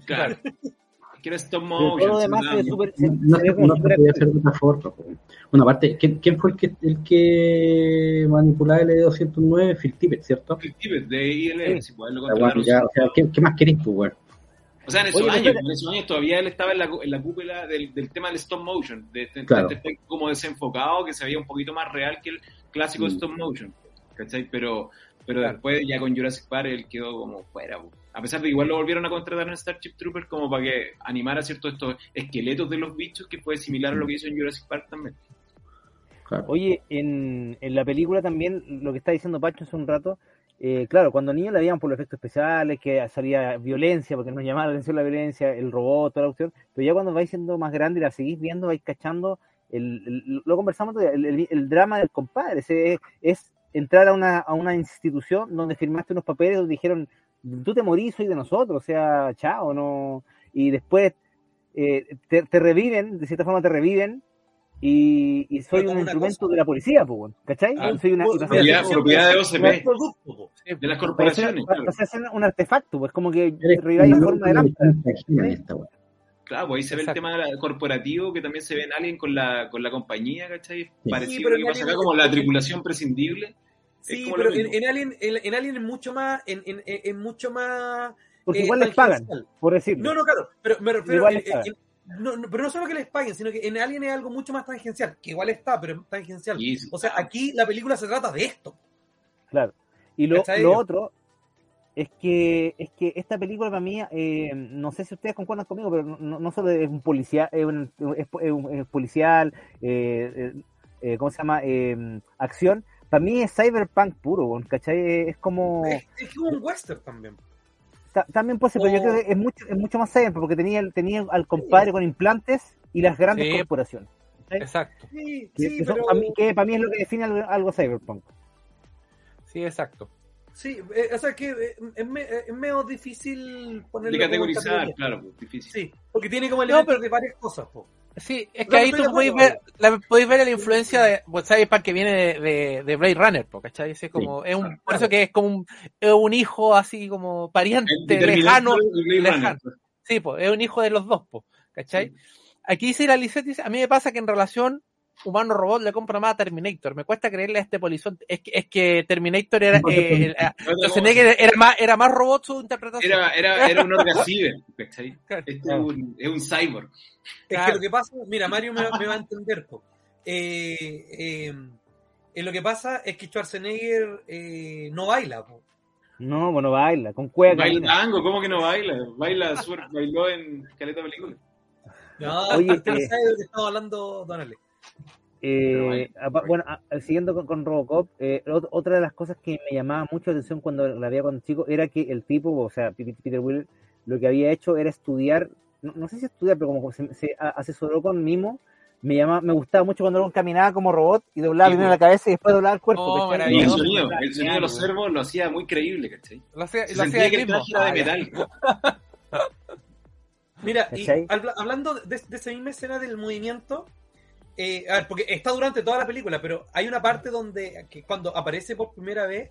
Claro. Que era stop Pero todo motion. lo demás se sí, súper. se- No, se no súper podía hacer de otra forma. po. Bueno, aparte, ¿quién, quién fue el que, el que manipulaba el E209? Phil Tippett, ¿cierto? Phil Tippett, de ILM, si puedes lo Ah, ya, o sea, ¿qué, qué más querés, pues, weón? O sea, en esos Oye, años, en esos años todavía él estaba en la, en la cúpula del, del tema del stop motion, de, de- Claro. de este como desenfocado, que se veía un poquito más real que el clásico Mm. stop motion, ¿cachai? Pero, pero Claro. después ya con Jurassic Park él quedó como fuera, po. A pesar de que igual lo volvieron a contratar en Starship Troopers como para que animara ciertos estos esqueletos de los bichos que fue similar a lo que hizo en Jurassic Park también. Claro. Oye, en, en la película también, lo que está diciendo Pacho hace un rato, eh, claro, cuando niños la veían por los efectos especiales, que salía violencia, porque nos llamaba la atención la violencia, el robot, toda la cuestión, pero ya cuando vais siendo más grande y la seguís viendo, vais cachando el, el- lo conversamos todavía, el, el- el drama del compadre, ese es, entrar a una, a una institución donde firmaste unos papeles donde dijeron, tú te morís, soy de nosotros, o sea, chao, no, y después eh, te, te reviven, de cierta forma te reviven, y, y soy un instrumento cosa. de la policía, pues, weón, ¿cachai? Ah, soy una, pues, Propiedad, propiedad de OCP, producto, po. de las corporaciones. claro. pasé a ser un artefacto, pues como que reviváis en forma de lámpara. Claro, pues ahí se ve Exacto. el tema de la- corporativo que también se ve en Alien con la, con la compañía, ¿cachai? Sí. Parecido Sí, pero lo que pasa acá como la tripulación prescindible. Sí, pero en, en Alien, en, en Alien es mucho más, en, en, en- en mucho más. Porque eh, igual les pagan, por decirlo. No, no, claro, pero me refiero Igual en- les pagan. en- no, no, pero no solo que les paguen, sino que en Alien es algo mucho más tangencial, que igual está, pero es tangencial. O sea, aquí la película se trata de esto. Claro. Y lo, lo otro es que es que esta película para mí, eh, no sé si ustedes concuerdan conmigo, pero no, no- solo es un policial, es, un- es- es un- es policial, eh, eh, eh, ¿cómo se llama? Eh, acción. Para mí es cyberpunk puro, ¿cachai? Es como... Es, es como un western también. ta- también puede ser, pero yo creo que es mucho, es mucho más cyberpunk, porque tenía, el- tenía al compadre con implantes y las grandes Sí. corporaciones. Exacto. Sí, Que, sí, que son- pero. para, mí, que para mí es lo que define algo, algo cyberpunk. Sí, exacto. Sí, eh, o sea que eh, es, me- es medio difícil ponerlo De categorizar, claro, pues difícil. Sí, porque tiene como No, elementos pero- de varias cosas. po. Sí, es No, que ahí estoy tú podéis ver, la, podéis ver la influencia de pues, Cyberpunk que viene de, de, de Blade Runner, ¿cachai? Es como, es un, claro. por eso que es como un, es un hijo así como pariente lejano. lejano. Runner. Sí, pues, es un hijo de los dos, po, ¿cachai? Aquí dice la Lisette, dice, a mí me pasa que en relación humano-robot le compro más a Terminator. Me cuesta creerle a este polizón. Es que, es que Terminator era, eh, el- a- Otra cosa, Schwarzenegger era más, era más robot su interpretación. Era, era, era un. Claro. Este es un, es un cyborg. Es que lo que pasa, mira, Mario me, me va a entender. Eh, eh, eh, lo que pasa es que Schwarzenegger eh, no baila. po. No, bueno, baila, con cueva Baila tango, ¿cómo que no baila? Baila, suer- bailó en Caleta Película. No, Oye, usted no eh, sabe de lo que estamos hablando, Don Ale. Eh, bueno, a- siguiendo con, con Robocop, eh, ot- otra de las cosas que me llamaba mucho la atención cuando la veía cuando chico era que el tipo, o sea, Peter Weller, lo que había hecho era estudiar, no, no sé si estudiar, pero como se, asesoró con Mimo, me llamaba, me gustaba mucho cuando caminaba como robot y doblaba primero pues. la cabeza y después doblaba el cuerpo. Oh. Y el sonido, el sonido de los servos lo hacía muy creíble, ¿cachai? Lo hacía, Se lo hacía que mismo. de Ah, metal. Mira, y hablando de, de esa misma escena del movimiento, eh, a ver, porque está durante toda la película, pero hay una parte donde, que cuando aparece por primera vez,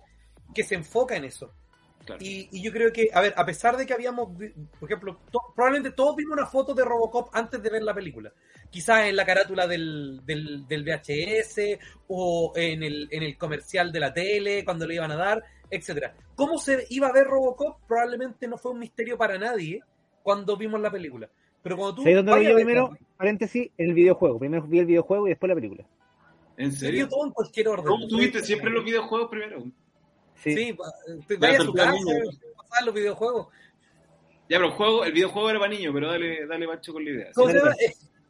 que se enfoca en eso. Claro. Y, y yo creo que, a ver, a pesar de que habíamos, por ejemplo, to- probablemente todos vimos una foto de Robocop antes de ver la película. Quizás en la carátula del, del, del VHS o en el, en el comercial de la tele, cuando le iban a dar, etcétera. ¿Cómo se iba a ver Robocop? Probablemente no fue un misterio para nadie cuando vimos la película. Pero cuando tú ¿Sabes dónde lo vi ver- primero? Paréntesis, el videojuego. Primero vi el videojuego y después la película. ¿En Se serio? todo en cualquier orden. ¿Cómo tuviste siempre los videojuegos primero? Sí. Vaya a su casa, pasar los videojuegos. Ya, pero el juego, el videojuego era para niños, pero dale, dale macho con la idea. ¿Cómo se Dale, llama?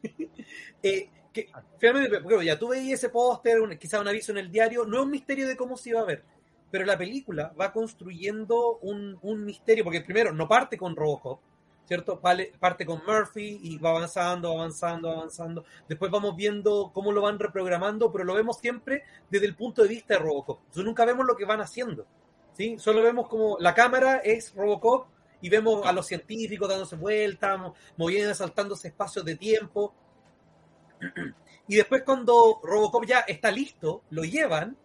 Eh, que, finalmente, porque ya tú veías ese póster, un- quizá un aviso en el diario, no es un misterio de cómo se iba a ver, pero la película va construyendo un, un misterio, porque primero no parte con Robocop, ¿cierto? Vale- parte con Murphy y va avanzando, avanzando, avanzando. Después vamos viendo cómo lo van reprogramando, pero lo vemos siempre desde el punto de vista de Robocop. Entonces nunca vemos lo que van haciendo, ¿sí? Solo vemos como la cámara es Robocop y vemos a los científicos dándose vueltas, mo- moviendo, saltándose espacios de tiempo. Y después cuando Robocop ya está listo, lo llevan,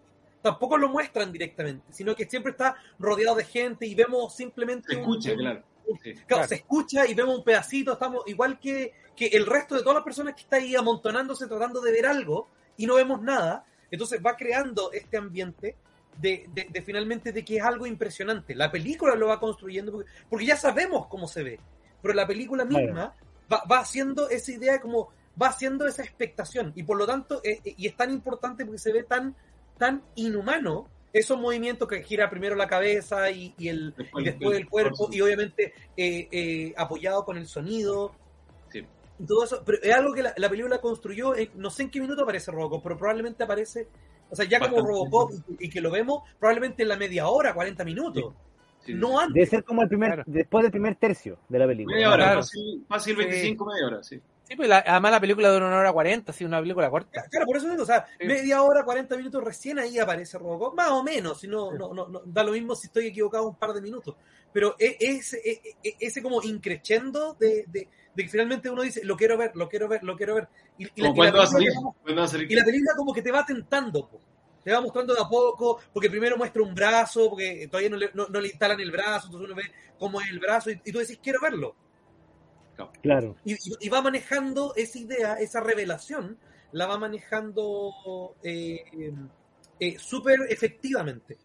tampoco lo muestran directamente, sino que siempre está rodeado de gente y vemos simplemente escucha, claro. Sí. Claro, Claro. se escucha y vemos un pedacito, estamos igual que, que el resto de todas las personas que está ahí amontonándose tratando de ver algo y no vemos nada. Entonces va creando este ambiente de, de- de finalmente de que es algo impresionante. La película lo va construyendo porque, porque ya sabemos cómo se ve, pero la película misma va, va haciendo esa idea como va haciendo esa expectación y por lo tanto eh, eh, y es tan importante porque se ve tan tan inhumano esos movimientos que gira primero la cabeza y, y el, Después y después el el cuerpo y obviamente eh, eh, apoyado con el sonido Sí. y todo eso, pero es algo que la, la película construyó, en- no sé en qué minuto aparece Robocop, pero probablemente aparece, o sea, ya como Robocop y, y que lo vemos, probablemente en la media hora, 40 minutos, Sí, no antes. Debe ser como el primer, Claro. después del primer tercio de la película. Media hora, Claro. fácil, fácil 25, media hora, sí. Sí, pues la- además la película dura una hora cuarenta, sí, una película corta. Claro, por eso digo, o sea, Sí. media hora, 40 minutos recién ahí aparece Robocop, más o menos, si no, Sí. no, no, no- da lo mismo si estoy equivocado un par de minutos. Pero e- ese, e- e- ese como increchendo de, de, de que finalmente uno dice, lo quiero ver, lo quiero ver, lo quiero ver. Y, y la, y película va- y la como que te va tentando, po. te va mostrando de a poco, porque primero muestra un brazo, porque todavía no le, no, no le instalan el brazo, entonces uno ve cómo es el brazo y, y tú decís, quiero verlo. Claro. Y, y- y va manejando esa idea, esa revelación, la va manejando eh, eh, súper efectivamente.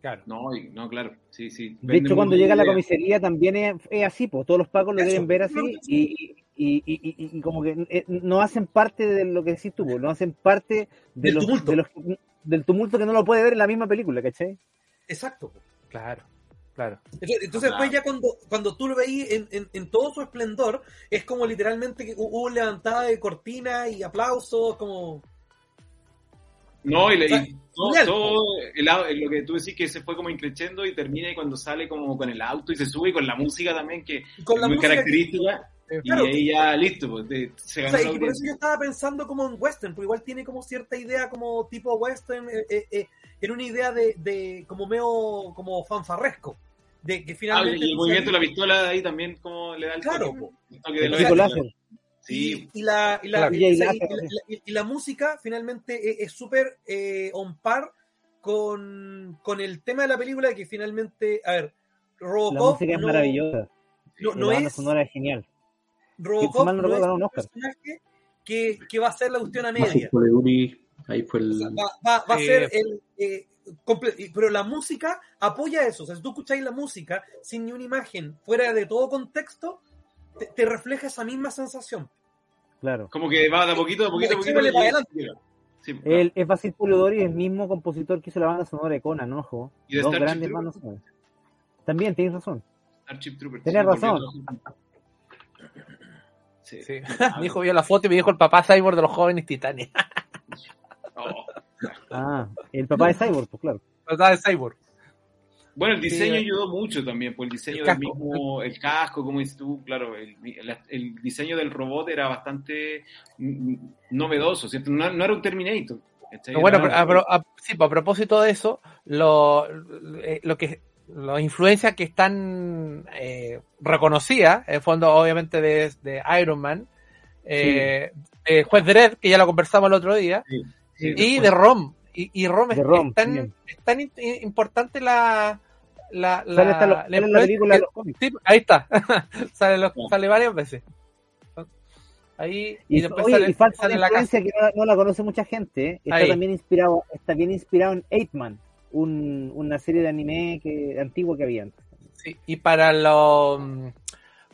Claro. No, no, claro, sí, sí. De hecho, cuando llega a la comisaría también es, es así, pues todos los pacos lo Eso, deben ver así claro y, y, y, y- y como que eh, no hacen parte de lo que decís tú, pues, no hacen parte de Del los, tumulto. de los- del tumulto que no lo puede ver en la misma película, ¿cachai? Exacto. Claro, claro. Entonces, entonces Claro. después ya cuando, cuando tú lo veís en, en- en todo su esplendor, es como literalmente que hubo levantada de cortina y aplausos, como... No, y, le- O sea, y todo, todo el lo que tú decís que se fue como increciendo y termina y cuando sale como con el auto y se sube y con la música también que Con es la muy que- característica y ahí ya listo, pues se O ganó sea, la y por eso yo estaba pensando como en western, porque igual tiene como cierta idea como tipo western, eh, eh, eh, en una idea de, de como medio como fanfarresco, de que Ah, finalmente... y el movimiento de la pistola ahí también como le da el Claro, toque, el toque de. Sí, Y, y la, y, la, y- la- y la- la música finalmente es- es súper eh, on par con, con el tema de la película que finalmente, a ver, La Robocop música es no, maravillosa. no, no la es sonora es genial. Robocop mal no no es un personaje que, que va a ser la cuestión a Mágico media. Ahí fue el. O sea, va, va- va a Sí. ser el eh, comple- y- pero la música apoya eso. O sea, si tú escucháis la música sin ni una imagen, fuera de todo contexto, te, te refleja esa misma sensación. Claro. como que va de a poquito, de a poquito, de a poquito. Adelante. llega. Sí, claro. Él es Basil Polidori, el mismo compositor que hizo la banda sonora de Conan, ¿no? Ojo. Y de Dos Starship grandes bandas sonoras. También, tienes razón. Sí, porque razón. Sí. Sí. Mi hijo vio la foto y me dijo el papá Cyborg de los jóvenes titanes. Ah, el papá de Cyborg, pues claro. ¿Verdad? De Cyborg. Bueno, el diseño Sí. ayudó mucho también, pues el diseño El del mismo, el casco, como dices tú, claro, el, el- el diseño del robot era bastante novedoso, ¿cierto? No, no era un Terminator. bueno, a, sí, pues, a propósito de eso, lo, eh, lo que las influencias que están eh, reconocidas, en el fondo obviamente de, de Iron Man, eh, de Juez Dredd, que ya lo conversamos el otro día, Sí, y de Rom. Y, y Rom, De es, Rom, es tan, es tan in- importante la... la, la, Sale la película de los cómics. sí, ahí está, sale, lo- Claro. sale varias veces. Ahí, y, Y, después oye, sale, y falta sale la influencia que no, no la conoce mucha gente. ¿eh? Está Ahí. también inspirado, está bien inspirado en Eight Man, un- una serie de anime que antigua que había antes. Sí, y para lo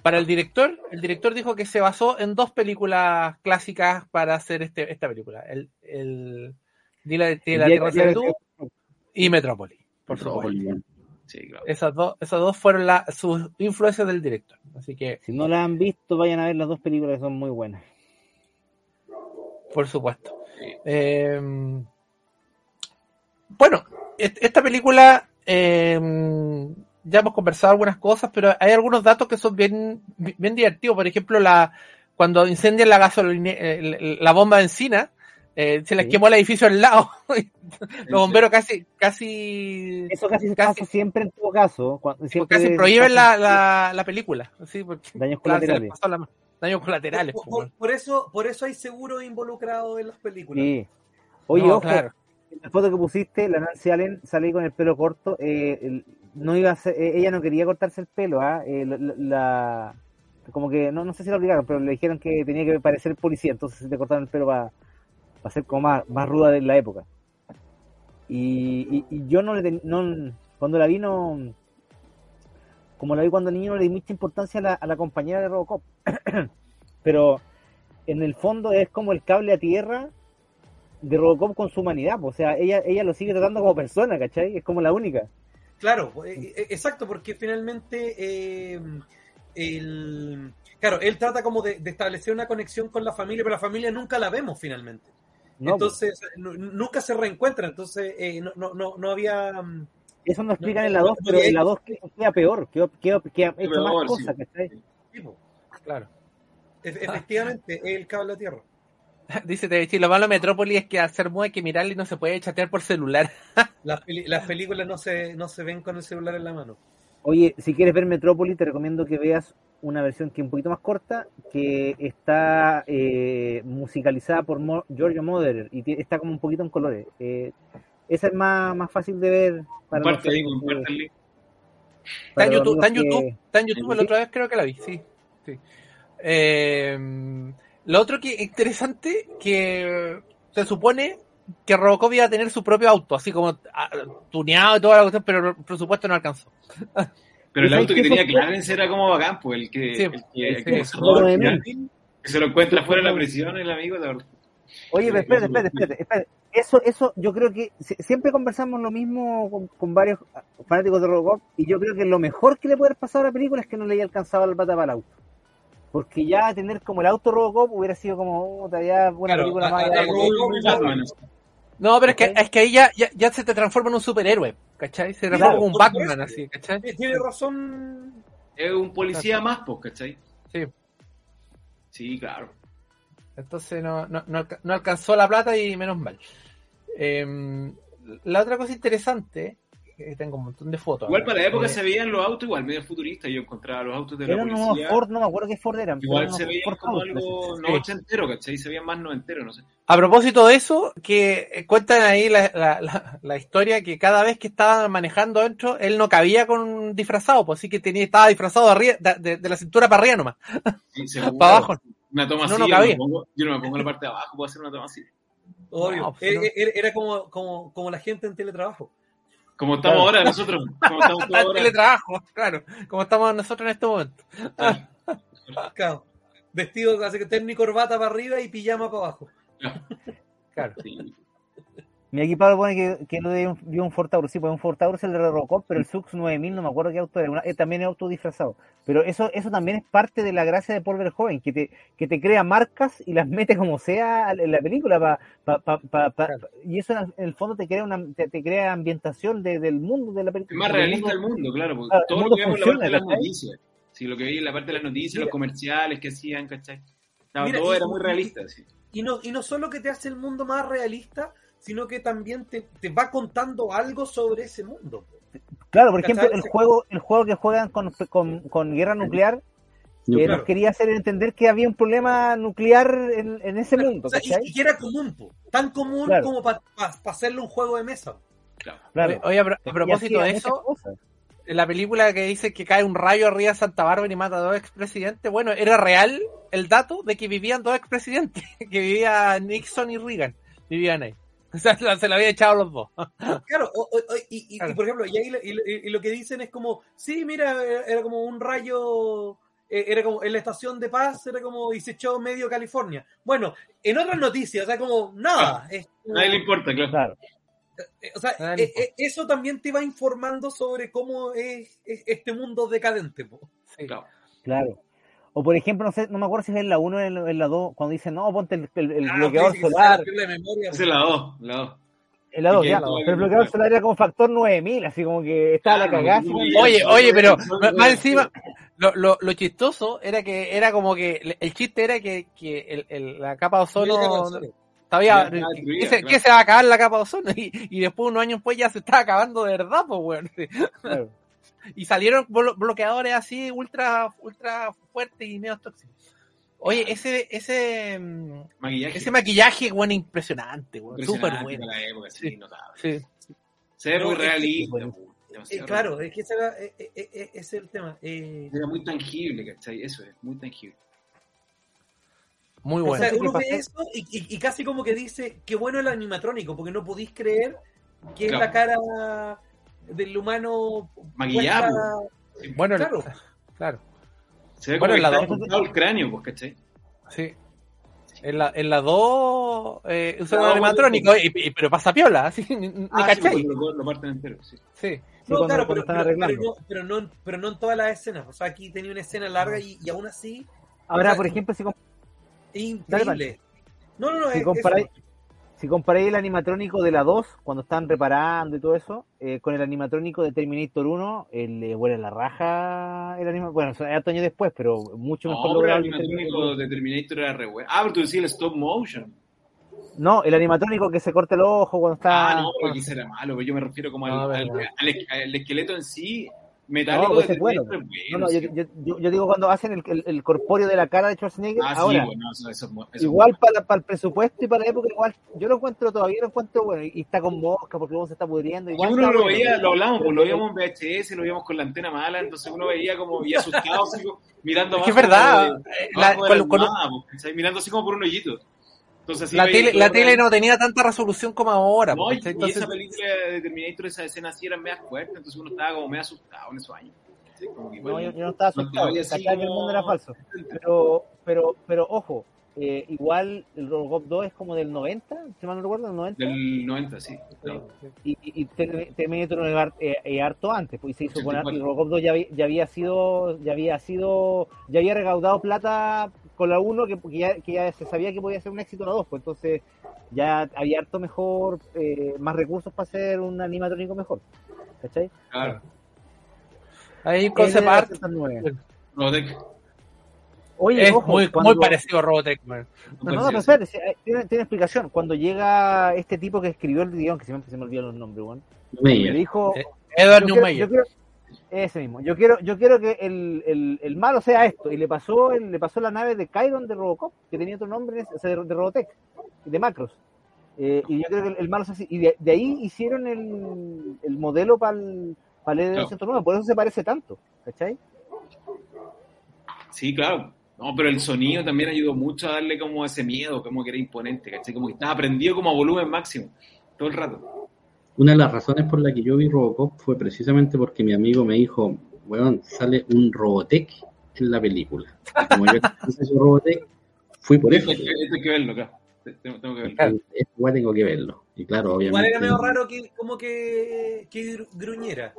para el director, el director dijo que se basó en dos películas clásicas para hacer este, esta película. El, el la Día- Tierra de- Serendú y Metrópoli. Por supuesto. Metrópoli, Sí, claro. Esas dos, esas dos fueron la, sus influencias del director. Así que, Si no la han visto, vayan a ver las dos películas que son muy buenas. por supuesto. Eh, bueno, est- esta película eh, ya hemos conversado algunas cosas, pero hay algunos datos que son bien, bien divertidos. Por ejemplo, la cuando incendian la gasolina, eh, la bomba de encina, eh, se les Sí. quemó el edificio al lado. Los bomberos casi, casi, Eso casi, Casi- pasa siempre en todo caso. cuando- siempre casi prohíben la, la, la película. Sí, porque, Daños claro, se les colaterales. la- daños colaterales. Por, pues, por- eso, por eso hay seguros involucrados en las películas. Sí. Oye, No, ojo, claro. La foto que pusiste, la Nancy Allen sale con el pelo corto. eh, no iba a ser- eh, ella no quería cortarse el pelo, ¿ah? Eh, la, como que, no, no sé si la obligaron, pero le dijeron que tenía que parecer policía, entonces se te cortaron el pelo para ser como más, más ruda de la época. Y, y- y yo no le ten- no, cuando la vi no, como la vi cuando niño no le di mucha importancia a la, a la compañera de Robocop. pero en el fondo es como el cable a tierra de Robocop con su humanidad, pues, o sea, ella, ella lo sigue tratando como persona, ¿cachai? Es como la única. Claro, eh, eh, exacto, porque finalmente eh, el, claro, él trata como de, de establecer una conexión con la familia, pero la familia nunca la vemos finalmente. ¿no? entonces, nu- nunca se reencuentra, entonces eh, no, no, no, no había... mm, eso no explican no, en la no, 2, no pero en la hecho- 2 queda, peor, queda, queda, queda hecho Peor, más sí. cosas, ¿cachai? Claro. E- efectivamente, es el cable a tierra. Dice Tevichi, lo malo de Metrópolis es que al ser mudo hay que mirarle y no se puede chatear por celular. Las, películas no se, no se ven con el celular en la mano. Oye, si quieres ver Metrópolis, te recomiendo que veas una versión que es un poquito más corta, que está eh, musicalizada por Mo- Giorgio Moroder y está como un poquito en colores. Eh, esa es más, más fácil de ver para Comparte los- ahí, comparte el link. Está en YouTube, está en YouTube, que- está en YouTube, la otra vez creo que la vi, sí. sí. Eh, lo otro que interesante, que se supone que Robocop iba a tener su propio auto, así como ah, tuneado y toda la cuestión, pero el presupuesto no alcanzó. Pero el ¿Y sabes auto que tenía? Clarence era como bacán, pues el que, Sí, el que, el sí. que final, que se lo encuentra fuera de la prisión el amigo de verdad. Oye, pero Sí, espérate, espérate, espérate, espérate. Eso, eso, yo creo que si- siempre conversamos lo mismo con, con varios fanáticos de Robocop y yo creo que lo mejor que le puede haber pasado a la película es que no le haya alcanzado la pata para el auto. Porque ya tener como el auto Robocop hubiera sido como ya una Claro, película a- más. No, pero es que, es que ahí ya, ya, ya se te transforma en un superhéroe, ¿cachai? Se transforma Claro, como un Batman, así, ¿cachai? Eh, Tiene razón. Es un policía más, pues, ¿cachai? Sí. Sí, claro. Entonces no, no, no, no alcanzó la plata y menos mal. Eh, la otra cosa interesante, tengo un montón de fotos. Igual para la época eh, se veían los autos igual medio futuristas. Yo encontraba los autos de la Eran unos policía. Ford, no me acuerdo qué Ford eran. Igual se unos veían Ford como algo no ochentero, ¿cachai? Se veían más noventeros, no sé. A propósito de eso, que eh, cuentan ahí la, la, la, la historia que cada vez que estaba manejando dentro, él no cabía con un disfrazado, pues sí que tenía, estaba disfrazado de, arriba- de, de- de la cintura para arriba nomás, Sí, para abajo. Una toma No, así, no yo, no cabía. me pongo, yo no me pongo en la parte de abajo, puedo hacer una toma así. Obvio. No, pues, Eh, eh, Era, era como, como, como la gente en teletrabajo. Como estamos Claro. ahora nosotros. Como estamos ahora. teletrabajo, claro, como estamos nosotros en este momento. Claro. Vestido así que y corbata para arriba y pijama para abajo. Claro. Sí. Mi Pablo pone que, que no dio un, un Ford Taurus. Sí, pues un Ford Taurus el de Robocop, pero el Sux 9000 no me acuerdo qué auto era. una- eh, también es auto disfrazado. Pero eso eso también es parte de la gracia de Paul Verhoeven, que te, que te crea marcas y las mete como sea en la película. pa- pa- pa- pa- pa- Claro. Y eso en el fondo te crea una te, te crea ambientación de- del mundo de la Es película. más del realista el mundo. claro. Porque Claro, el todo lo que vemos en la parte de las noticias. Sí, lo que veía en la parte de las noticias, Mira. los comerciales que hacían, ¿cachai? Estaba- Mira, todo y- era muy realista, sí. Y no, y no solo que te hace el mundo más realista, sino que también te, te va contando algo sobre ese mundo. Claro, por ejemplo, el juego el juego que juegan con, con, con guerra nuclear claro. nos quería hacer entender que había un problema nuclear en, en ese mundo. O sea, y, ¿cachai? y que era común, po. tan común Claro. como para hacerle un juego de mesa. Claro. Oye, a, pro- a Y propósito de eso, en la película que dice que cae un rayo arriba de Santa Bárbara y mata a dos expresidentes, bueno, era real el dato de que vivían dos expresidentes, que vivía Nixon y Reagan, vivían ahí. O sea, se lo había echado los dos. Claro, o- o- o- y, y- y, Claro. por ejemplo, y ahí lo- y, y lo que dicen es como, sí, mira, era, era como un rayo, eh, era como en la estación de paz, era como, y se echó medio California. Bueno, en otras noticias, o sea, como, nada. es como- Nadie le importa, claro. Claro. eh, o sea, eh, eh, eso también te va informando sobre cómo es, es este mundo decadente. po. Sí. Claro. Claro. O por ejemplo, no sé, no me acuerdo si es en la 1 o en la- en la 2, cuando dicen, no, ponte el, el- el Ah, bloqueador sí, solar. es la 2, la 2. En la 2, Y que ya, pero el bloqueador solar era como factor 9000, así como que estaba la Claro, cagada. Oye, oye, pero más- encima, lo, lo, lo chistoso era que era como que el chiste era que, que el, el- la capa de ozono estaba que, se, claro. que se va a acabar la capa de ozono y, y después unos años después ya se está acabando de verdad, pues weón. claro. Y salieron blo- bloqueadores así ultra ultra fuertes y medio tóxicos. Oye, ese ese mm, Maquillaje. ese maquillaje, bueno, impresionante, weón, súper bueno. para la época, sí, Sí. notable. Sí. Se ve No, muy es que- realista. bueno. Eh, claro, es que ese, era- eh, eh, eh, eh, ese es el tema. Eh, Era muy tangible, ¿cachai? Eso es, muy tangible. Muy o bueno. sea, ¿qué uno ve eso y, y- y casi como que dice, qué bueno el animatrónico, porque no podéis creer que es la cara del humano Maquillado, Bueno, claro. claro. Se ve Bueno, como en la está dos- el cráneo, pues, ¿cachai? Sí. En la, en la 2 eh, usaron No, animatrónico, y, y- pero pasa piola, así, ni, ni Ah, sí, cachai. pues, lo, lo parten entero, sí. Sí. Sí, No, cuando- claro, cuando pero, pero- arreglando. pero no, pero, no, pero no en todas las escenas. O sea, aquí tenía una escena larga y, y aún así Ahora, o sea, por ejemplo, si, Dale, increíble. No, no, no, si es, comparáis, eso. Si comparáis el animatrónico de la 2, cuando están reparando y todo eso, eh, con el animatrónico de Terminator 1, el le huele la raja el anima Bueno, es harto años después, pero mucho mejor No, el logrado que animatrónico de Terminator era re bueno. Ah, pero tú decías el stop motion. 1. No, el animatrónico que se corta el ojo cuando está... Ah, no, porque ese era malo, pero yo me refiero como No, al esqueleto en sí, metálico No, pues es bueno. No, no, yo, yo, digo cuando hacen el, el, el corpóreo de la cara de Schwarzenegger, Ah, sí, ahora, bueno, eso, eso es mu- eso es igual bueno. para, para el presupuesto y para la época, igual, yo lo encuentro todavía, lo encuentro bueno, y, está con mosca porque luego se está pudriendo, Y uno lo veía, lo hablamos, pues lo veíamos en VHS, lo veíamos con la antena mala, entonces uno veía como y asustado, así mirando Es que es verdad. mirando así como por un hoyito. Entonces, la tele, la el- tele no tenía tanta resolución como ahora. No, y, Entonces, esa película de Terminator, esa escena así eran medio fuertes, entonces uno estaba como medio asustado en esos años. ¿cachai? Como que No, yo, yo no estaba no asustado, estaba así que el mundo era falso. Pero, pero, pero ojo, eh, igual el Robocop 2 es como del 90, si mal no recuerdo, del 90. Del 90, sí. No. Y, y, y Ter- Terminator es har- eh, eh, harto antes, pues y se hizo con 84. y Robocop 2 ya, había- ya había sido, ya había sido, ya había recaudado plata con la 1 que, que ya, que ya se sabía que podía ser un éxito la 2, pues entonces ya había harto mejor, eh, más recursos para hacer un animatrónico mejor. ¿Cachai? Claro. ahí Es concept de art 1909. Robotech. Oye, es ojo, muy, cuando- muy parecido a Robotech, man. No, no, pero espérate, tiene, tiene explicación. Cuando llega este tipo que escribió el guion, que siempre se me olvidan los nombres, weón, me dijo, Eh, Edward Newmeyer. yo quiero- ese mismo, yo quiero, yo quiero que el, el, el malo sea esto, y le pasó, el- le pasó la nave de Chiron de Robocop, que tenía otro nombre, o sea, de, de Robotech, de Macros. Eh, y yo creo que el, el malo es así, y de, de ahí hicieron el, el modelo para el, para el Claro. 109, por eso se parece tanto, ¿cachai? Sí, claro. No, pero el sonido también ayudó mucho a darle como ese miedo, como que era imponente, ¿cachai? Como que estaba prendido como a volumen máximo, todo el rato. Una de las razones por la que yo vi Robocop fue precisamente porque mi amigo me dijo, weón, sale un Robotech en la película. Como yo Robotech, fui por eso. Esto hay que verlo acá. Tengo, tengo que verlo. Claro. Weá tengo que verlo. Y claro, Igual obviamente. era medio raro que, como que, que gru- gruñera.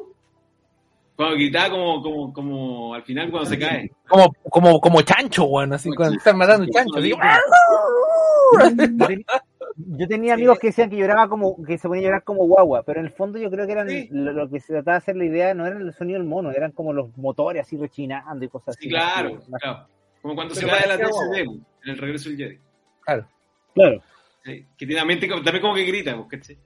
Cuando gritaba como, como, como al final cuando se cae. Como, como, como chancho, weón, así Como cuando están matando chancho. así, Yo, ten- yo tenía amigos que decían que lloraba como, que se ponía a llorar como guagua, pero en el fondo yo creo que eran Sí. lo, lo que se trataba de hacer la idea no era el sonido del mono, eran como los motores así rechinando y cosas así. Sí, claro, que- más- claro. Como cuando Pero se cae la TCD en el regreso del Jedi. Claro. Claro. Sí, que tiene la mente como- también como que grita, ¿cachai?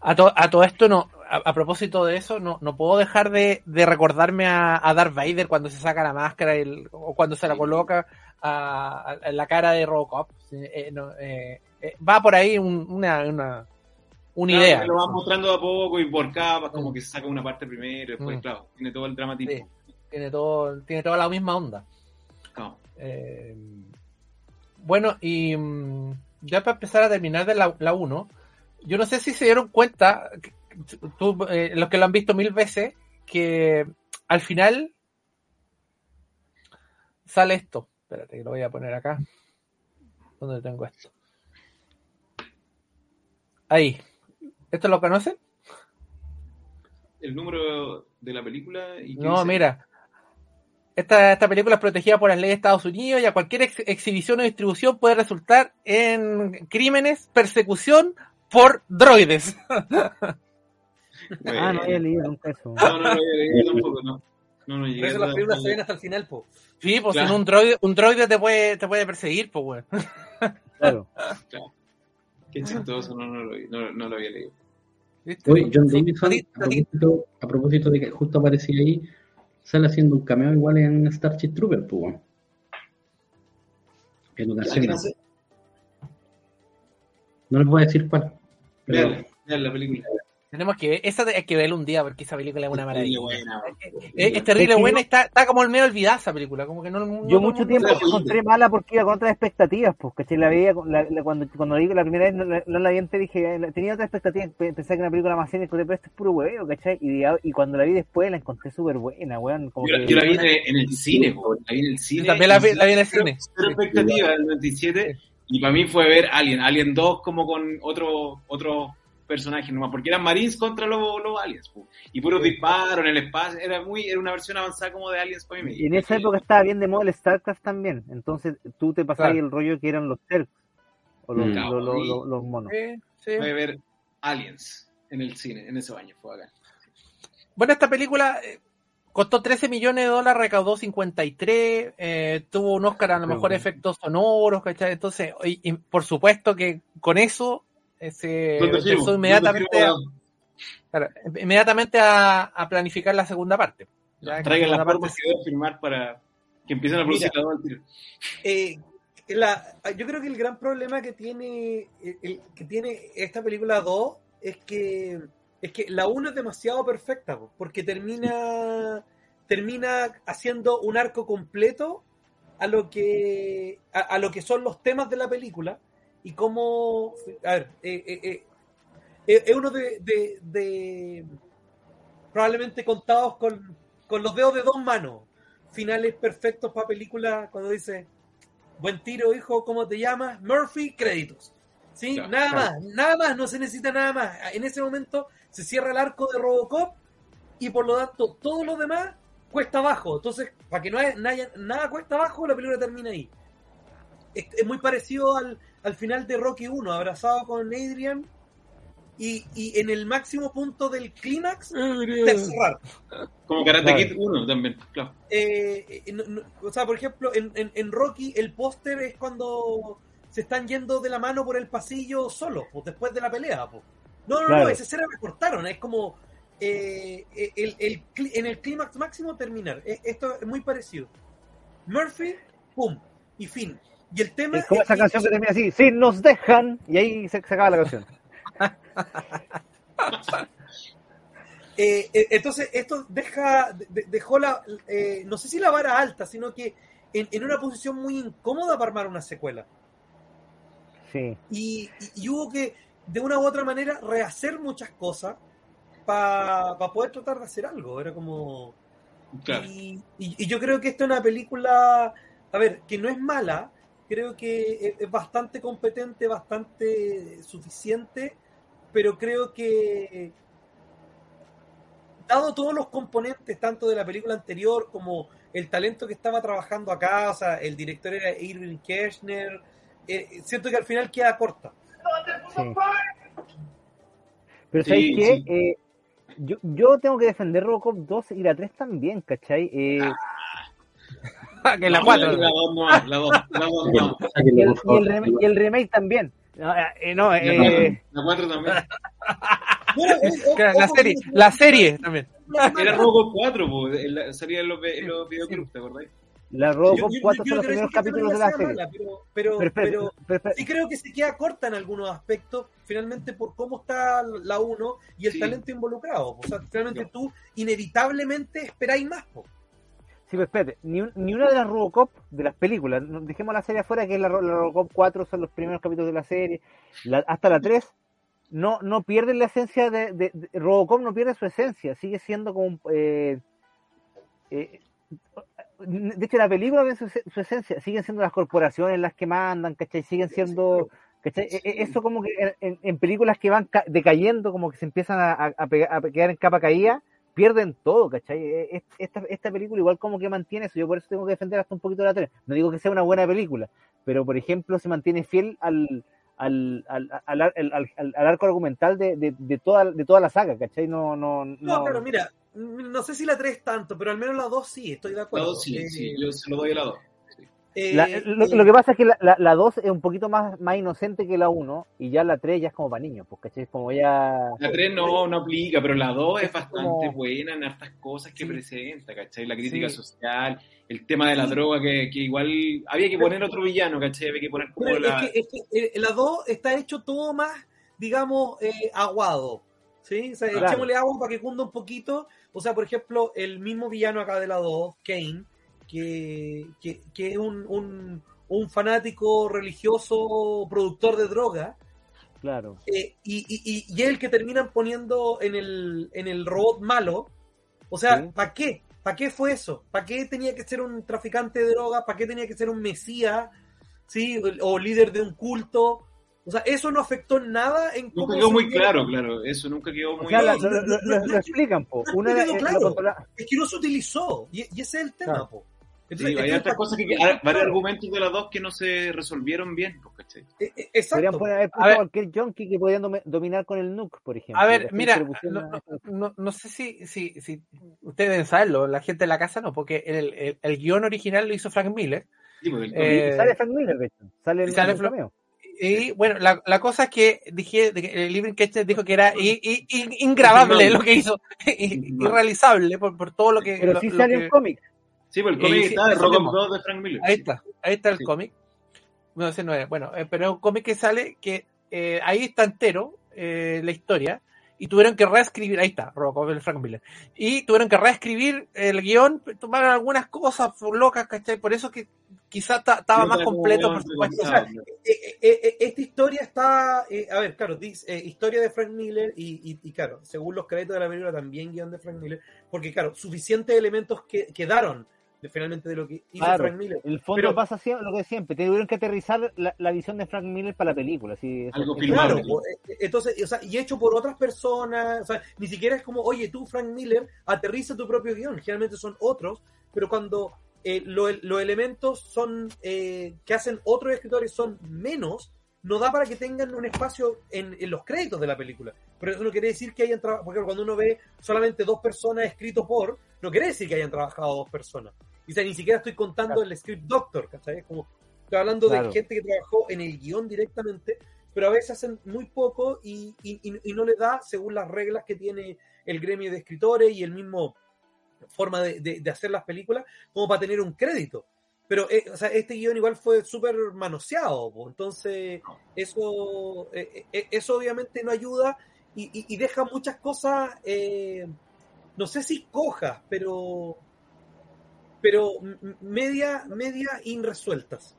A, to- a todo esto, no, a, a propósito de eso, no, no puedo dejar de, de recordarme a, a Darth Vader cuando se saca la máscara y el- o cuando se la coloca a, la cara de Robocop. Eh, no, eh, eh, va por ahí un- una, una, una Claro, idea. Lo van mostrando a poco y por capas, como que se saca una parte primero, después, Mm. claro, tiene todo el dramatismo. Tiene todo, tiene toda la misma onda. No. Bueno, y mm, ya para empezar a terminar de la, la 1, yo no sé si se dieron cuenta, tú, eh, los que lo han visto mil veces, que al final sale esto. Espérate, que lo voy a poner acá. ¿Dónde tengo esto? Ahí. ¿Esto lo conocen? El número de la película y No, dice? mira. Esta, esta película es protegida por las leyes de Estados Unidos y a cualquier ex- exhibición o distribución puede resultar en crímenes, persecución por droides. Bueno. Ah, no había leído nunca eso. No, no lo había leído tampoco, no. No, no llegué Por eso las películas se ven hasta el final, po. Sí, pues Claro. en un droide, un droide te puede, te puede perseguir, pues weón. Claro. Qué chistoso, no, no, lo, vi- no, no lo había leído. ¿Viste? Oye, John Son- Davidson, son- a propósito, a propósito de que justo aparecía ahí, sale haciendo un cameo igual en Starship Trooper, pues. weón. En una escena. No les voy a decir cuál. Pero Vean, vean la película. Tenemos que ver, esa hay que verla un día porque esa película es una maravilla. Buena, buena. Es, es terrible Es buena, está, está como el medio olvidada esa película, como que no, no Yo mucho tiempo la encontré mala porque iba con otras expectativas, pues, ¿cachai? La veía, con- la, la- cuando, cuando la vi la primera vez no, la- no la vi antes, dije, eh, tenía otras expectativas, pe- pensé que era una película más seria, pero esto es puro huevo, ¿cachai? Y, cuando la vi después la encontré súper buena, weón. Como Yo, la- que- yo la vi en, en el cine, po. la vi en el cine. Yo también la vi, y la vi en el cine. Cero expectativa del 97 y para mí fue ver Alien, Alien 2 como con otro otro personaje nomás, porque eran Marines contra los, los aliens, po. y puros disparos en el espacio, era muy era una versión avanzada como de Aliens para mí. Y en esa época estaba bien de moda el StarCraft también, entonces tú te pasabas Claro. el rollo que eran los Zerg. O los, Mm. los- los- los- los monos. Sí, sí. Voy a ver Aliens en el cine, en ese baño, fue acá. Bueno, esta película eh, costó 13 millones de dólares, recaudó 53, eh, tuvo un Oscar a lo mejor bueno. efectos sonoros, ¿cachai? Entonces, y- y por supuesto que con eso se ¿Dónde firmo? empezó inmediatamente, ¿Dónde a, claro, inmediatamente a, a planificar la segunda parte. Ya, Traigan las formas parte- que firmar para que empiecen a producir Mira. la dos al tiro. Eh, la- yo creo que el gran problema que tiene, el- el- que tiene esta película 2 es que, es que la 1 es demasiado perfecta, po, porque termina, termina haciendo un arco completo a lo que, a, a lo que son los temas de la película y cómo, a ver, eh, eh, eh, es uno de, de- de- probablemente contados con, con los dedos de dos manos. Finales perfectos para películas cuando dice buen tiro hijo cómo te llamas Murphy créditos. Sí Claro, nada claro. más nada más no se necesita nada más. En ese momento se cierra el arco de Robocop y por lo tanto todo lo demás cuesta abajo. Entonces para que no haya, no haya- nada cuesta abajo la película termina ahí es, es muy parecido al, al final de Rocky 1 abrazado con Adrian y, y en el máximo punto del clímax te cerrar Como Karate. Kid 1 también, claro. eh, no- no- o sea, por ejemplo, en, en- en Rocky el póster es cuando se están yendo de la mano por el pasillo solos, pues, después de la pelea. Pues. No, no, no, esa escena la cortaron, es como eh, eh, el, el en el clímax máximo terminar. Eh, Esto es muy parecido. Murphy, pum, y fin. Y el tema Es como esa y- canción que termina así, si nos dejan, y ahí se, se acaba la canción. Eh, eh, entonces, esto deja, de- dejó la, eh, no sé si la vara alta, sino que en, en una posición muy incómoda para armar una secuela. Sí. Y, y- y hubo que, de una u otra manera, rehacer muchas cosas para poder tratar de hacer algo. Era como. Claro. Y, y- y yo creo que esta es una película, a ver, que no es mala, creo que es, bastante competente, bastante suficiente, pero creo que, dado todos los componentes, tanto de la película anterior como el talento que estaba trabajando acá, o sea, el director era Irving Kirchner, eh, siento que al final queda corta. Sí. Pero Sí, ¿sabéis qué? sí. Eh, yo, yo tengo que defender Robocop 2 y la 3 también, ¿cachai? Eh, que la No, 4. La 2 no, la 2, la 2 no. y, el, y y remake también. No, eh, no, La eh, 4, la 4 también. La serie, la serie también. Era Robocop 4, po, en la- salía en los, en los videoclips, ¿te acordáis? la Yo- Robocop yo- 4 yo son no los primeros capítulos de la serie. mala, pero, pero, Pero, sí creo que se queda corta en algunos aspectos, finalmente por cómo está la 1 y el Sí. talento involucrado. O sea, finalmente Yo. tú inevitablemente esperáis más. po. Sí, pero espérate, ni, ni una de las Robocop de las películas, dejemos la serie afuera, que es la, la Robocop 4, son los primeros capítulos de la serie, la- hasta la 3, no, no pierden la esencia de, de- Robocop, no pierde su esencia, sigue siendo como eh, eh, de hecho la película su, esencia, siguen siendo las corporaciones las que mandan, ¿cachai? Siguen siendo, ¿cachai? E- e- Eso como que en, en- películas que van ca- decayendo, como que se empiezan a quedar en capa caída, pierden todo, ¿cachai? E- e- Esta, esta película igual como que mantiene eso, yo por eso tengo que defender hasta un poquito la 3. No digo que sea una buena película, pero por ejemplo se mantiene fiel al, al, al, al, al- al- al- al arco argumental de, de, de toda, de toda la saga, ¿cachai? No, no, No, no, claro, mira, no sé si la 3 tanto, pero al menos la 2 sí, estoy de La acuerdo. 2 sí, Eh, sí, yo se lo doy a la 2. Eh, La- lo, eh, lo que pasa es que la, la, la 2 es un poquito más, más inocente que la 1 y ya la 3 ya es como para niños, pues, ¿cachai? Es como ya... La 3 no, no aplica, pero la 2 es bastante como- buena en hartas cosas que Sí. presenta, ¿cachai? La crítica Sí. social, el tema de la Sí. droga, que, que igual había que poner otro villano, ¿cachai? Había que poner como Pero la... es que, es que, eh, la 2 está hecho todo más, digamos, eh, aguado. ¿Sí? O sea, Claro. echémosle agua para que cunda un poquito. O sea, por ejemplo, el mismo villano acá de la 2, Kane, que, que, que es un, un, un fanático religioso productor de droga, Claro. eh, y, y, y, y es el que terminan poniendo en el, en el robot malo. O sea, Sí. ¿para qué? ¿Para qué fue eso? ¿Para qué tenía que ser un traficante de drogas? ¿Para qué tenía que ser un mesías? ¿Sí? O, o líder de un culto. O sea, eso no afectó en nada en Nunca cómo quedó se muy claro, claro. Eso nunca quedó muy no, lo, lo- no, lo- no, lo no, explican, po. Una no quedó eh, claro. Es que no se utilizó. Y, y ese es el tema, Claro. po. Sí, Entonces, hay esto otras cosas que, hay varios argumentos de las dos que no se resolvieron bien, pues, ¿cachai? Eh, Podrían Exacto. poner, haber A puesto ver. cualquier junkie que podían dominar con el nuke, por ejemplo. A ver, mira, no, a- no- no- no sé si, si, si ustedes deben saberlo, la gente de la casa no, porque el, el, el guion original lo hizo Frank Miller. Sí, pues, Eh, Sale Frank Miller, de hecho. Sale el, sale. Y bueno, la, la cosa es que dije, el Living Ketcher dijo que era i- i- i- ingrabable lo que hizo, irrealizable por, por todo lo que. Pero lo- sí lo sale que- un cómic. Sí, pues el Eh, cómic sí, está de Rock mismo. and Roll de Frank Miller. Ahí está, ahí está el Sí. cómic. No, ese no es. Bueno, eh, pero es un cómic que sale que eh, ahí está entero eh, la historia y tuvieron que reescribir, ahí está, Robocop de Frank Miller, y tuvieron que reescribir el guion, tomaron algunas cosas locas, ¿cachai? Por eso que quizás ta- estaba más completo, por supuesto. O sea, eh, eh, eh, esta historia está, eh, a ver, claro, dice, eh, historia de Frank Miller y, y- y, claro, según los créditos de la película también guion de Frank Miller, porque claro, suficientes elementos que quedaron de, finalmente de lo que hizo Claro. Frank Miller. En el fondo Pero- pasa siempre, lo que siempre. Tuvieron que aterrizar la, la visión de Frank Miller para la película. Sí, eso- Algo filmable. Claro, o- eh, entonces, o sea, y hecho por otras personas, o sea, ni siquiera es como, oye, tú, Frank Miller, aterriza tu propio guion, generalmente son otros, pero cuando eh, lo- los elementos son eh, que hacen otros escritores son menos, no da para que tengan un espacio en, en los créditos de la película. Pero eso no quiere decir que hayan trabajado, porque cuando uno ve solamente dos personas escrito por, no quiere decir que hayan trabajado dos personas. Sea, ni siquiera estoy contando el script doctor, ¿cachai? Como, estoy hablando Claro. de gente que trabajó en el guion directamente, pero a veces hacen muy poco y, y- no le da según las reglas que tiene el gremio de escritores y el mismo forma de, de- de hacer las películas como para tener un crédito. Pero eh, o sea, este guion igual fue súper manoseado, po. entonces eso, eh, eh, eso obviamente no ayuda y, y- y deja muchas cosas, eh, no sé si cojas, pero pero media, media irresueltas.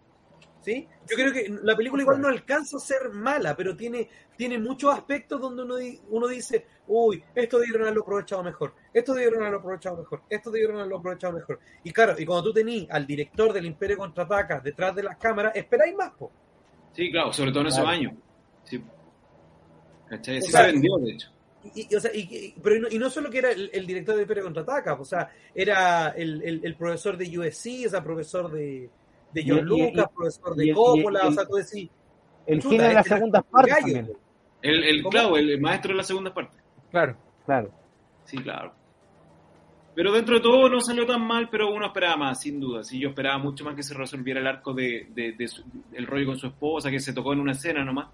¿Sí? Yo creo que la película igual no alcanza a ser mala, pero tiene, tiene muchos aspectos donde uno, di- uno dice, uy, esto debieron haberlo aprovechado mejor, esto debieron haberlo aprovechado mejor, esto debieron haberlo aprovechado mejor. Y claro, y cuando tú tenís al director del Imperio Contraataca detrás de las cámaras, esperáis más, po. Sí, claro, sobre todo en esos Claro. años. Sí. Se vendió, de hecho. Y, y- o sea, y, y- pero y no, y no solo que era el, el director del Imperio Contraataca, o sea, era el, el- el profesor de USC, o sea, profesor de, de John Lucas, y- profesor de Coppola, y- o sea, tú decís, El genio de gallo, también. po. El, el, claro, el maestro de la segunda parte. Claro. Claro. Sí, claro. Pero dentro de todo no salió tan mal, pero uno esperaba más, sin duda. Sí, yo esperaba mucho más que se resolviera el arco de, de- de su- el rollo con su esposa, que se tocó en una escena nomás.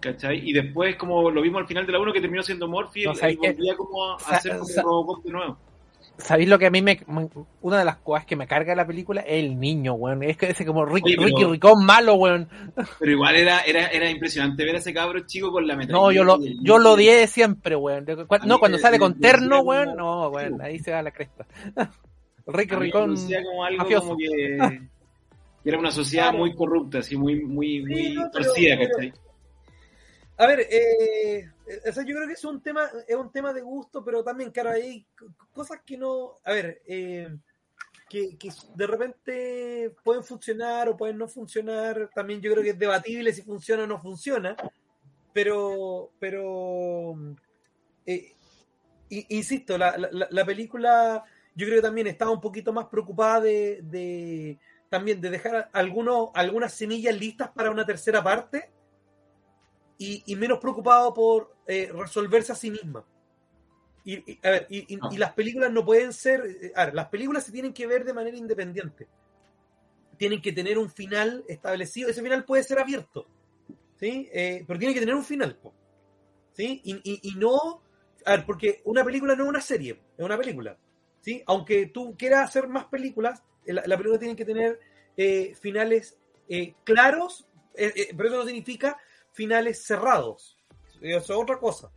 ¿Cachai? Y después, como lo vimos al final de la 1, que terminó siendo Morphy, No, él- ¿sabes él qué? volvía como a hacer como Robocop de nuevo. ¿Sabéis lo que a mí me, me- Una de las cosas que me carga la película es el niño, weón. Es que ese como Ricky, Oye, pero- Ricky Ricón malo, weón. Pero igual era, era, era impresionante ver a ese cabro chico con la metralleta. No, yo lo, y yo lo odié siempre, weón. No, cuando sale con terno, weón. No, weón, ahí se va la cresta. Ricky Ricón. como algo mafioso. como que, que era una sociedad Claro. muy corrupta, así muy, muy, muy Sí, no, pero- torcida, pero- ¿cachai? A ver, eh, o sea, yo creo que es un tema, es un tema de gusto, pero también, claro, hay cosas que no, a ver, eh, que, de repente pueden funcionar o pueden no funcionar. También yo creo que es debatible si funciona o no funciona, pero, pero, eh, i- insisto, la película, yo creo que también estaba un poquito más preocupada de, de también de dejar algunos, algunas semillas listas para una tercera parte y, y menos preocupado por eh, resolverse a sí misma. Y, y- a ver, y, Ah. y las películas no pueden ser. eh, A ver, las películas se tienen que ver de manera independiente. Tienen que tener un final establecido. Ese final puede ser abierto. ¿Sí? Eh, pero tiene que tener un final. ¿Sí? Y, no. A ver, porque una película no es una serie, es una película. ¿Sí? Aunque tú quieras hacer más películas, la, la película tiene que tener eh, finales eh, claros, pero eso no significa finales cerrados. Eso es otra cosa.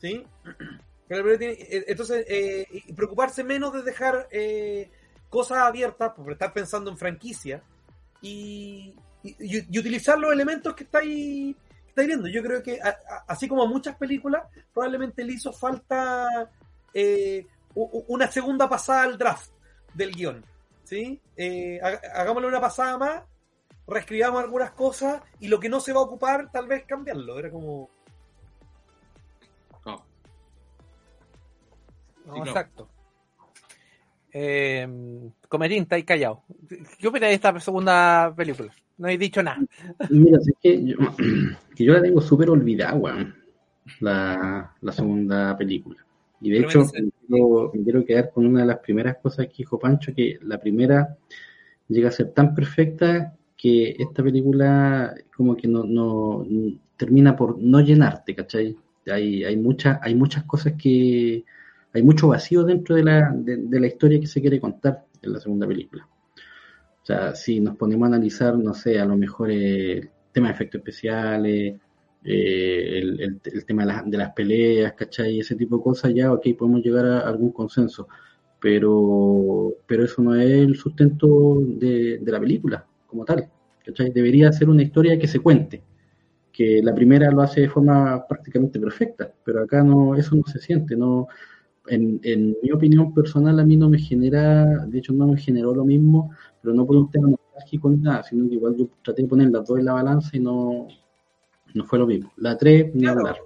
¿Sí? Eh, entonces, eh, preocuparse menos de dejar eh, cosas abiertas, por estar pensando en franquicia, y, y- utilizar los elementos que estáis, viendo. Yo creo que, a- así como a muchas películas, probablemente le hizo falta eh, una segunda pasada al draft del guion. ¿sí? Ha- hagámosle una pasada más, reescribamos algunas cosas y lo que no se va a ocupar, tal vez cambiarlo. Era como. No. No, Sí, claro. exacto. Eh, Comerín, está ahí callado. ¿Qué opinas de esta segunda película? No he dicho nada. Mira, es que yo, que yo la tengo súper olvidada, weón, la, la segunda película. Y de Pero hecho, me me quiero, me quiero quedar con una de las primeras cosas que dijo Pancho, que la primera llega a ser tan perfecta que esta película como que no, no termina por no llenarte, ¿cachai? Hay, hay, muchas, hay muchas cosas que... Hay mucho vacío dentro de la, de, de la historia que se quiere contar en la segunda película. O sea, si nos ponemos a analizar, no sé, a lo mejor eh, el tema de efectos especiales, eh, el, el- el tema de, las- de las peleas, ¿cachai? Ese tipo de cosas, ya, ok, podemos llegar a algún consenso. Pero, pero eso no es el sustento de, de la película como tal, ¿cachai? Debería ser una historia que se cuente, que la primera lo hace de forma prácticamente perfecta, pero acá no, eso no se siente, no, en, en mi opinión personal a mí no me genera, de hecho no me generó lo mismo, pero no por un tema nostálgico ni nada, sino que igual yo traté de poner las dos en la balanza y no, no fue lo mismo. La 3, ni Claro. hablar.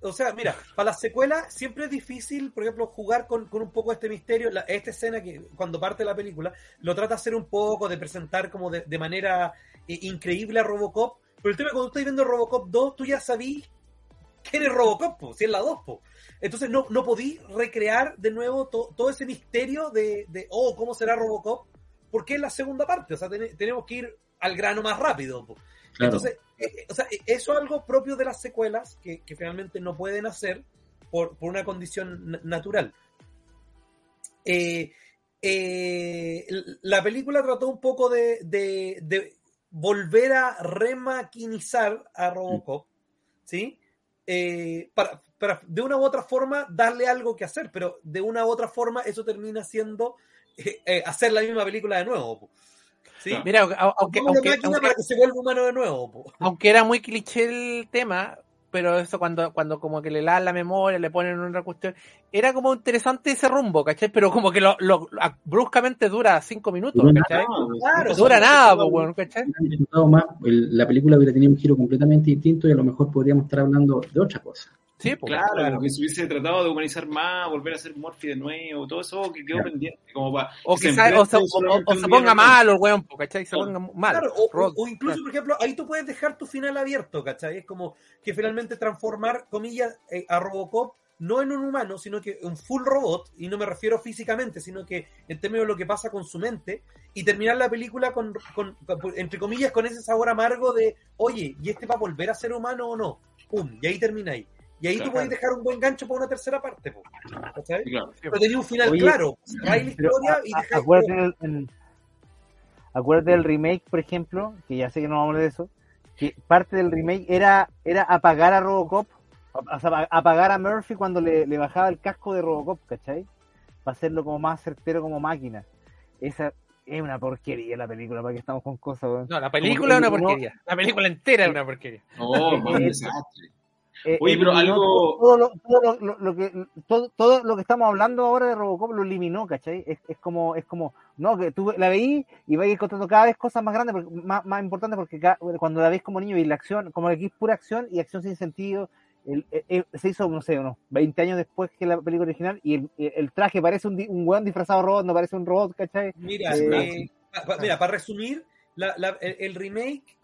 O sea, mira, para las secuelas siempre es difícil, por ejemplo, jugar con, con un poco este misterio. La- esta escena que cuando parte la película lo trata de hacer un poco, de presentar como de, de manera eh, increíble a Robocop. Pero el tema es cuando estás viendo Robocop 2, tú ya sabís quién es Robocop, po, si es la 2. Po. Entonces no, no podí recrear de nuevo to- todo ese misterio de, de, oh, ¿cómo será Robocop? Porque es la segunda parte. O sea, ten- tenemos que ir al grano más rápido. po. Claro. Entonces, eh, o sea, eh, eso es algo propio de las secuelas que, que finalmente no pueden hacer por, por una condición na- natural. Eh, eh, la película trató un poco de, de- volver a remaquinizar a Robocop, ¿sí? Para, para de una u otra forma darle algo que hacer, pero de una u otra forma eso termina siendo hacer la misma película de nuevo. ¿Sí? Claro. Mira, au- aunque, aunque, aunque- para que se vuelva humano de nuevo. po. aunque era muy cliché el tema, pero eso cuando, cuando como que le dan la memoria, le ponen una cuestión, era como interesante ese rumbo, ¿cachai? Pero como que lo, lo- a- bruscamente dura cinco minutos, Dura ¿cachai? Claro, No dura nada, pues, bueno, ¿cachai? más, el- la película hubiera tenido un giro completamente distinto y a lo mejor podríamos estar hablando de otra cosa. Sí, pues. Claro, Claro. que se hubiese tratado de humanizar más, volver a ser Morphy de nuevo, todo eso que quedó Claro. pendiente. Como para O que se o, se- se ponga malo el weón, ¿cachai? Se ponga mal. Claro, o, incluso, por ejemplo, ahí tú puedes dejar tu final abierto, ¿cachai? Es como que finalmente transformar, comillas, eh, a Robocop no en un humano, sino que un full robot, y no me refiero físicamente, sino que en términos de lo que pasa con su mente, y terminar la película con, con- con- entre comillas, con ese sabor amargo de, oye, ¿y este va a volver a ser humano o no? Pum, y ahí termináis. Y ahí tú Claro. podés dejar un buen gancho para una tercera parte, po, ¿cachai? Sí, claro. Pero tenía un final Oye, claro, cerráis la Pero historia y dejáis... acuérdate, acuérdate del remake, por ejemplo, que ya sé que no vamos a hablar de eso, que parte del remake era, era apagar a Robocop, o sea, apagar a Murphy cuando le, le bajaba el casco de Robocop, ¿cachai? Para hacerlo como más certero como máquina. Esa es una porquería la película, para que estamos con cosas. No, la película es una porquería. La película entera es una porquería. No, fue un desastre. Eh, Oye, pero eliminó algo- todo, lo, todo lo- que todo, todo lo que estamos hablando ahora de Robocop lo eliminó, ¿cachai? Es, es como es como no que tú la veí y vas encontrando cada vez cosas más grandes, más, más importantes porque cuando la ves como niño y la acción, como que aquí es pura acción y acción sin sentido. el- el- el- se hizo, no sé, unos 20 años después que la película original y el, el traje parece un, un weón disfrazado robot, no parece un robot, ¿cachai? Mira, Eh, eh, pa- pa- mira, para resumir, la- la- el, remake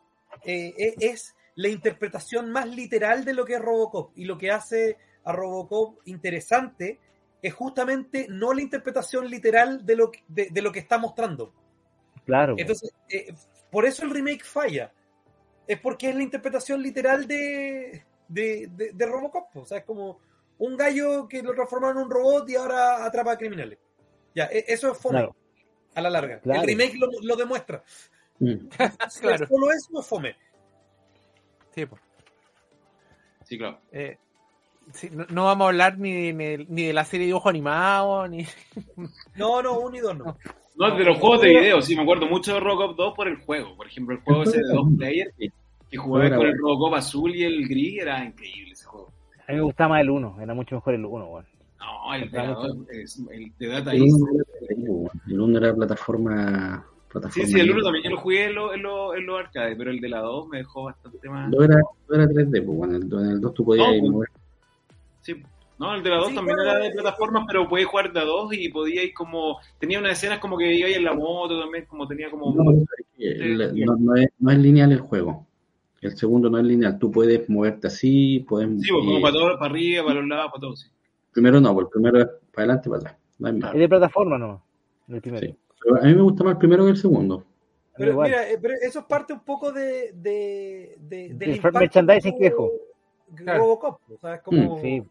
eh, e- es la interpretación más literal de lo que es Robocop. Y lo que hace a Robocop interesante es justamente no la interpretación literal de lo que, de, de lo que está mostrando. Claro. Entonces, eh, por eso el remake falla. Es porque es la interpretación literal de, de, de- de Robocop. O sea, es como un gallo que lo transformaron en un robot y ahora atrapa a criminales. Ya, e- eso es fome Claro. a la larga. Claro. El remake lo, lo demuestra. Mm. Claro. Solo eso es fome. Sí, pues. Sí, claro. Eh, sí, no, no vamos a hablar ni, ni, ni de la serie de dibujo animado, ni. No, no, un y dos no. No, de los juegos de video, sí, me acuerdo mucho de Robocop 2 por el juego. Por ejemplo, el juego ese de dos players que jugaba con el. Robocop azul y el gris era increíble ese juego. A mí me gustaba más el 1, era mucho mejor el 1, weón. No, el. Velador, es- el de Data El East. uno era- el uno era plataforma. Sí, sí, el 1 también yo lo jugué en los en lo, en lo arcade, pero el de la 2 me dejó bastante más. No era, no era 3D, pues, bueno, en el 2 tú podías No, pues. mover. Sí, No, el de la 2 Sí, también claro, era de plataformas, pero podías jugar de a 2 y podías ir como. Tenía unas escenas como que iba en la moto también, como tenía como. No, el- no, no es, no es lineal el juego. El segundo no es lineal. Tú puedes moverte así, puedes. Sí, pues, como eh, para todo, para arriba, para los lados, para todo, sí. primero no, pues el primero es para adelante y para atrás. No. Es de plataforma, ¿no? El primero. Sí. A mí me gusta más el primero que el segundo. Pero mira, eh, pero eso es parte un poco de, de, de, del merchandising que dejó. Robocop, o sea, es como Sí.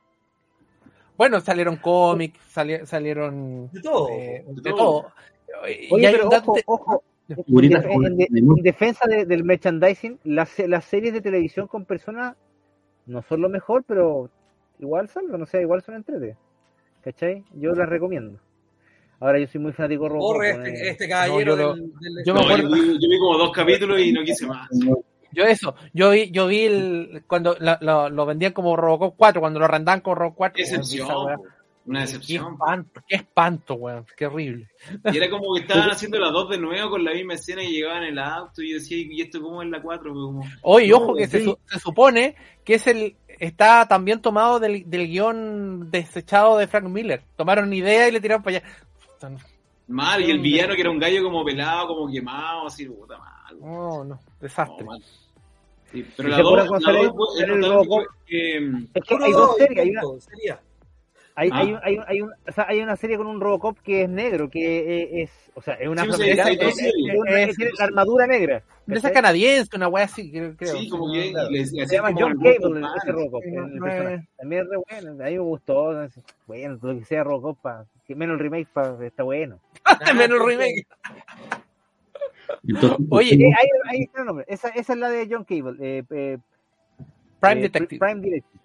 Bueno, salieron cómics, sali- salieron de todo. eh, De de todo. todo. Y Oye, hay pero ojo, de- ojo. En, en en defensa de- del merchandising, las, se- las series de televisión con personas no son lo mejor, pero igual salvan, o sea, igual son entrete. ¿Cachai? Yo las recomiendo. Ahora yo soy muy fanático de Robocop. Borre bueno, este, este caballero No, yo lo- del, del- yo me No, acuerdo- yo, vi, yo vi como dos capítulos y no quise más. Yo eso, yo vi, yo vi el, cuando la- lo, lo vendían como Robocop 4, cuando lo arrendaban como Robocop 4. Qué weón, vi excepción, una Qué decepción. espanto, qué espanto, weón, qué horrible. Y era como que estaban haciendo las dos de nuevo con la misma escena y llegaban en el auto y yo decía, ¿y esto cómo es la 4? Como, Oye, No, ojo que sí. se supone que es el está también tomado del, del guion desechado de Frank Miller. Tomaron idea y le tiraron para allá. No, mal, y el villano que era un gallo como pelado, como quemado, así, puta mal. No, no, No, desastre. mal. Sí, pero ¿Y la se acuerdan 2 cuando la dos es el Robocop? que, mm, Es que No, hay no, dos series. Hay una, sería. Hay, Ah. hay, un- hay, un- hay, un- o sea, hay una serie con un Robocop que es negro, que es, o sea, es una Sí, pues, hay dos es- es- es una- la armadura negra. De esa canadiense, una wea así, creo. sí, como que claro. le, le Se llama John el Cable, el- ese. Robocop. El no, no También es re bueno, a mí me gustó. Bueno, todo lo que sea Robocop, pa, menos el remake pa, está bueno. Menos remake. Entonces, Oye, Eh, ahí, ahí está el nombre. Esa, esa es la de John Cable. eh, eh, Prime eh, Detective. Prime Detective.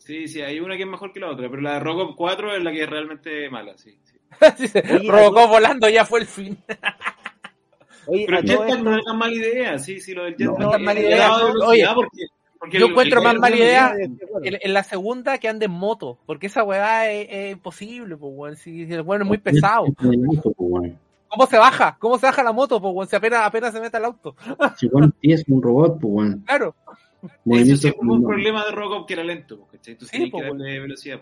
Sí, sí, hay una que es mejor que la otra, pero la de Robocop 4 es la que es realmente mala, sí. sí. Robocop algo- volando ya fue el fin. Oye, Pero jetpack esto- no es tan mala idea, sí, sí, lo del jetpack no es mala idea. Oye, porque, porque yo el- encuentro el más mala no idea-. En, en la segunda que ande en moto, porque esa weá es, es imposible, pues, weón. Si, si el weón es muy pesado. Pues. ¿Cómo se baja? ¿Cómo se baja la moto, pues, weón? Si apenas, apenas se mete al auto. Si bueno, es un robot, pues bueno. Claro. Sí fue un problema de Robocop que era lento, ¿cachai? Entonces Sí, tenías que darle velocidad.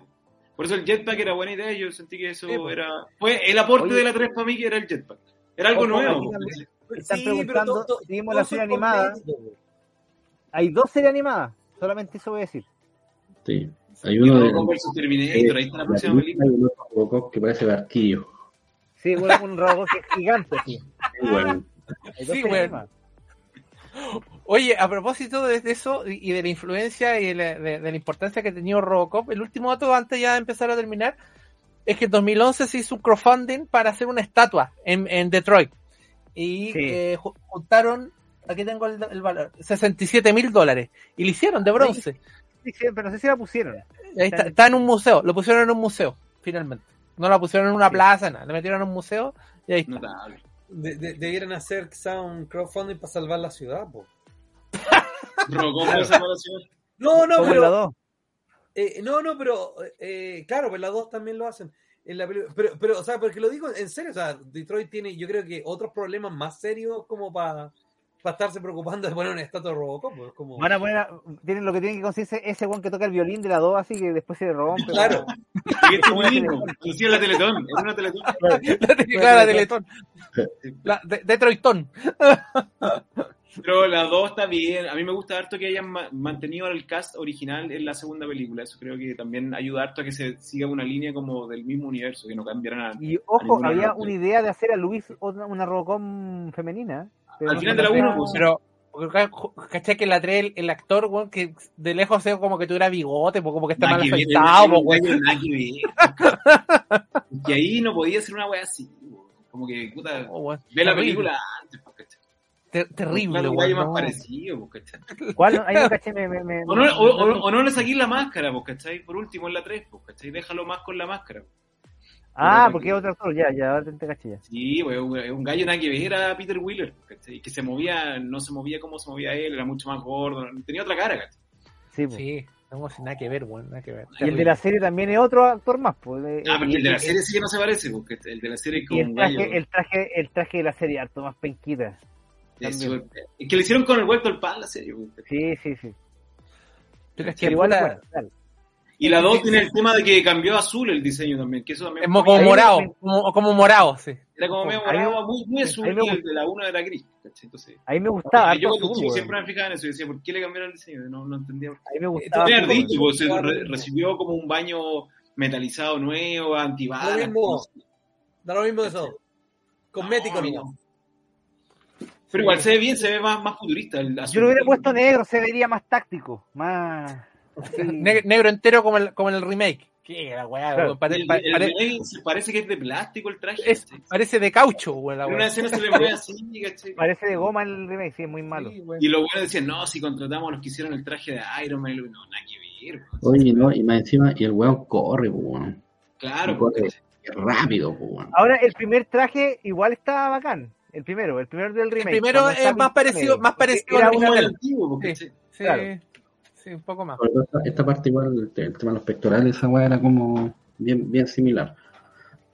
Por eso el jetpack era buena idea, yo sentí que eso Sí, era... Fue el aporte Oye. de la 3 para mí que era el jetpack. Era algo Ojo, nuevo. Están Sí, preguntando si vimos la serie es animada. Hay dos series animadas. Solamente eso voy a decir. Sí. Hay uno de. Robocop Terminator, ahí está la próxima Hay película. un otro Robocop que parece barquillo. Sí, un, un es gigante. Sí. Muy bueno. Hay Sí, bueno. Oye, a propósito de eso y de la influencia y de la, de- de la importancia que ha tenido Robocop, el último dato antes ya de empezar a terminar es que en 2011 se hizo un crowdfunding para hacer una estatua en, en Detroit. Y Sí. eh, ju- juntaron, aquí tengo el, el valor, 67 mil dólares. Y lo hicieron de bronce. Sí, sí, pero no sé si la pusieron. Ahí está, está en un museo, lo pusieron en un museo, finalmente. No la pusieron en una plaza, nada, le metieron en un museo y ahí está. Notable. De- de- debieran hacer quizá un crowdfunding para salvar la ciudad, po. No, no, pero. dos. eh, no, no, pero. eh, claro, pues las dos también lo hacen. En la pero, pero, o sea, porque lo digo en serio, o sea, Detroit tiene, yo creo que otros problemas más serios como para estarse preocupando de poner una estatua de Robocop. pues, como... Van a poner a- tienen lo que tienen que conseguirse ese weón que toca el violín de la 2 así que después se rompe. Claro. Y este mismo, inclusive la Teletón, era una Teletón. claro, la Teletón. La, de, Detroitón. Pero la 2 está bien. A mí me gusta harto que hayan ma- mantenido el cast original en la segunda película. Eso creo que también ayuda harto a que se siga una línea como del mismo universo, que no cambiaran nada. Y ojo, había parte. una idea de hacer a Luis otra- una Robocop femenina. Pero Al no final de la la- uno, pues. Pero, porque, ¿cachai? Que en la 3 el, el actor, weón, que de lejos se ve como que tuviera bigote, pues, como que está mal afeitado, pues, weón. que ahí no podía ser una wea así. Como que, puta, Oh, weón. ve la película antes, pues, ¿cachai? Ter- terrible, Claro, un weón, gallo más no. parecido, pues, ¿cachai? ¿Cuál? Ahí no caché, me, me, me- O no, o, o- o no le saquís la máscara, pues, ¿cachai? Por último en la 3, pues, ¿cachai? Déjalo más con la máscara. Ah, porque es otro actor, ya, ya, ahora te caché ya. Sí, pues, un- gallo nada que ver a Peter Wheeler, ¿cachai? Que se movía, no se movía como se movía él, era mucho más gordo, tenía otra cara, ¿cachai? Sí, pues. Sí, no, sin nada que ver, weón, nada que ver. Y el de la serie también es otro actor más, pues. Ah, porque el de la serie sí que no se parece, porque el de la serie es como el un gallo. traje, el traje, el traje de la serie harto más penquita. es, que le hicieron con el vuelto al pan la serie, pues. Sí, sí, sí. Yo caché, Pero igual es bueno, dale. Y la 2 tiene el tema de que cambió a azul el diseño también, que eso también Es mo- como morado, me- como, como morado, sí. era como medio morado, muy, muy azul, me y el de la 1 era gris. Entonces, A mí me gustaba. yo cuando azul, siempre me fijaba en eso y decía, ¿por qué le cambiaron el diseño? No, no entendía. A mí me gustaba. Harto, dicho, weón. pues, se re- recibió como un baño metalizado nuevo, antibalas. Lo mismo. Da lo mismo eso. Cosmético, No, no. Pero igual se ve bien, se ve más, más futurista. El azul. Yo lo hubiera puesto negro, se vería más táctico, más. Negro entero como el, como en el remake. ¿Qué la weá? Claro. weón? Pare- El- pare- el pare- remake se parece que es de plástico el traje. es- parece de caucho, weá. una escena se le mueve así, ¿cachai? Parece de goma el remake, sí, es muy malo. Sí. Y los buenos decían, no, si contratamos a los que hicieron el traje de Iron Man, no, nada que ver. Oye, no, y más encima, y el weón corre, weón. Claro, corre rápido, weón. Ahora, el primer traje igual está bacán. El primero, el primero del remake. primero cuando está es más parecido- más Porque parecido al el antiguo, Sí. ¿cachai? Sí, Claro. Sí, un poco más. Esta, esta parte igual, el, te- el tema de los pectorales, esa weá era como bien, bien similar.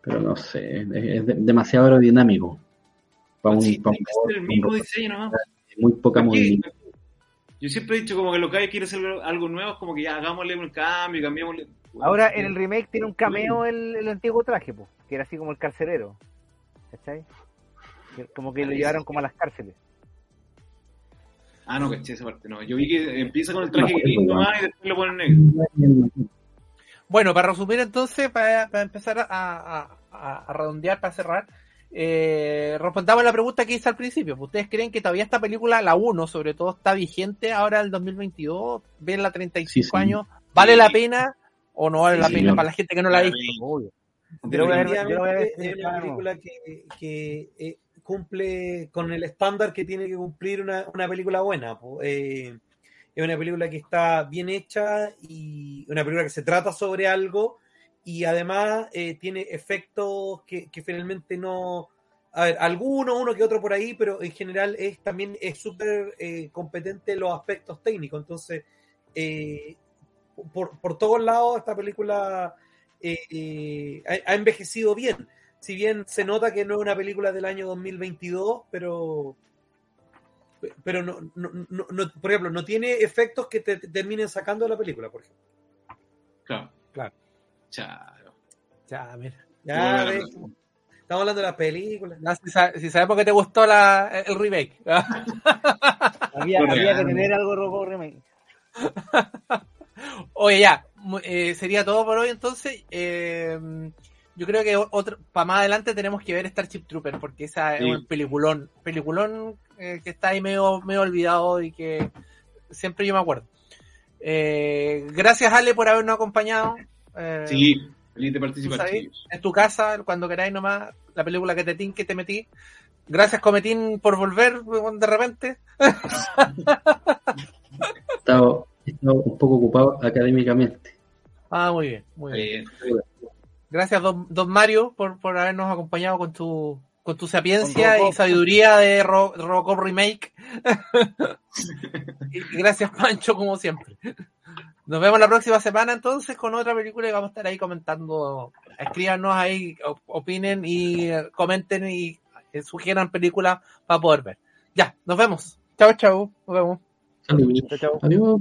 Pero no sé, es, es de- demasiado aerodinámico. Para Sí, un ser el mismo diseño nomás. muy poca movilidad. Yo siempre he dicho como que lo que hay quiere hacer algo nuevo, es como que ya hagámosle un cambio, cambiémosle. Ahora, en el remake tiene un cameo el, el antiguo traje, pues, que era así como el carcelero. ¿Cachai? Como que lo llevaron como a las cárceles. Ah, no, caché esa parte. No, yo vi que empieza con el traje No, gris nomás y después lo ponen negro. Bueno, para resumir entonces, para, para empezar a, a- a- a redondear, para cerrar, eh, respondamos la pregunta que hice al principio. ¿Ustedes creen que todavía esta película, la 1 sobre todo, está vigente ahora en el 2022? ¿Ven la 35 Sí, sí. años? ¿Vale Sí. la pena o no vale la pena para la gente que no la ha visto? Obvio. A a Definitivamente es una película que, que, eh, cumple con el estándar que tiene que cumplir una, una película buena. Eh, es una película que está bien hecha y una película que se trata sobre algo y además eh, tiene efectos que, finalmente no... A ver, alguno, uno que otro por ahí, pero en general es también es súper eh, competente en los aspectos técnicos. Entonces, por, por todos lados, esta película ha envejecido bien. Si bien se nota que no es una película del año 2022, pero pero no, no, no- no- por ejemplo, no tiene efectos que te, te terminen sacando de la película, por ejemplo. Claro. Claro. Chao. Ya, mira. Ya, ves, estamos hablando de las películas. Si, sa- si sabemos que te gustó la, el remake. Había, que tener algo robo remake. Oye, ya, eh, sería todo por hoy entonces. Eh, yo creo que otro, para más adelante tenemos que ver Starship Trooper, porque esa Sí. es un peliculón, peliculón eh, que está ahí medio, medio olvidado y que siempre yo me acuerdo. Eh, gracias Ale por habernos acompañado. Eh, Sí, feliz de participar. En tu casa, cuando queráis nomás, la película que te tin, que te metí. Gracias Cometín por volver de repente. He estado, he estado un poco ocupado académicamente. Ah, muy bien, muy bien. Gracias, don, don Mario, por, por habernos acompañado con tu, con tu sapiencia Con y sabiduría de Ro- Robocop Remake. y gracias, Pancho, como siempre. Nos vemos la próxima semana entonces con otra película y vamos a estar ahí comentando. Escríbanos ahí, op- opinen y eh, comenten y eh, sugieran películas para poder ver. Ya, nos vemos. Chao, chao. Nos vemos. Chao, chao. Adiós.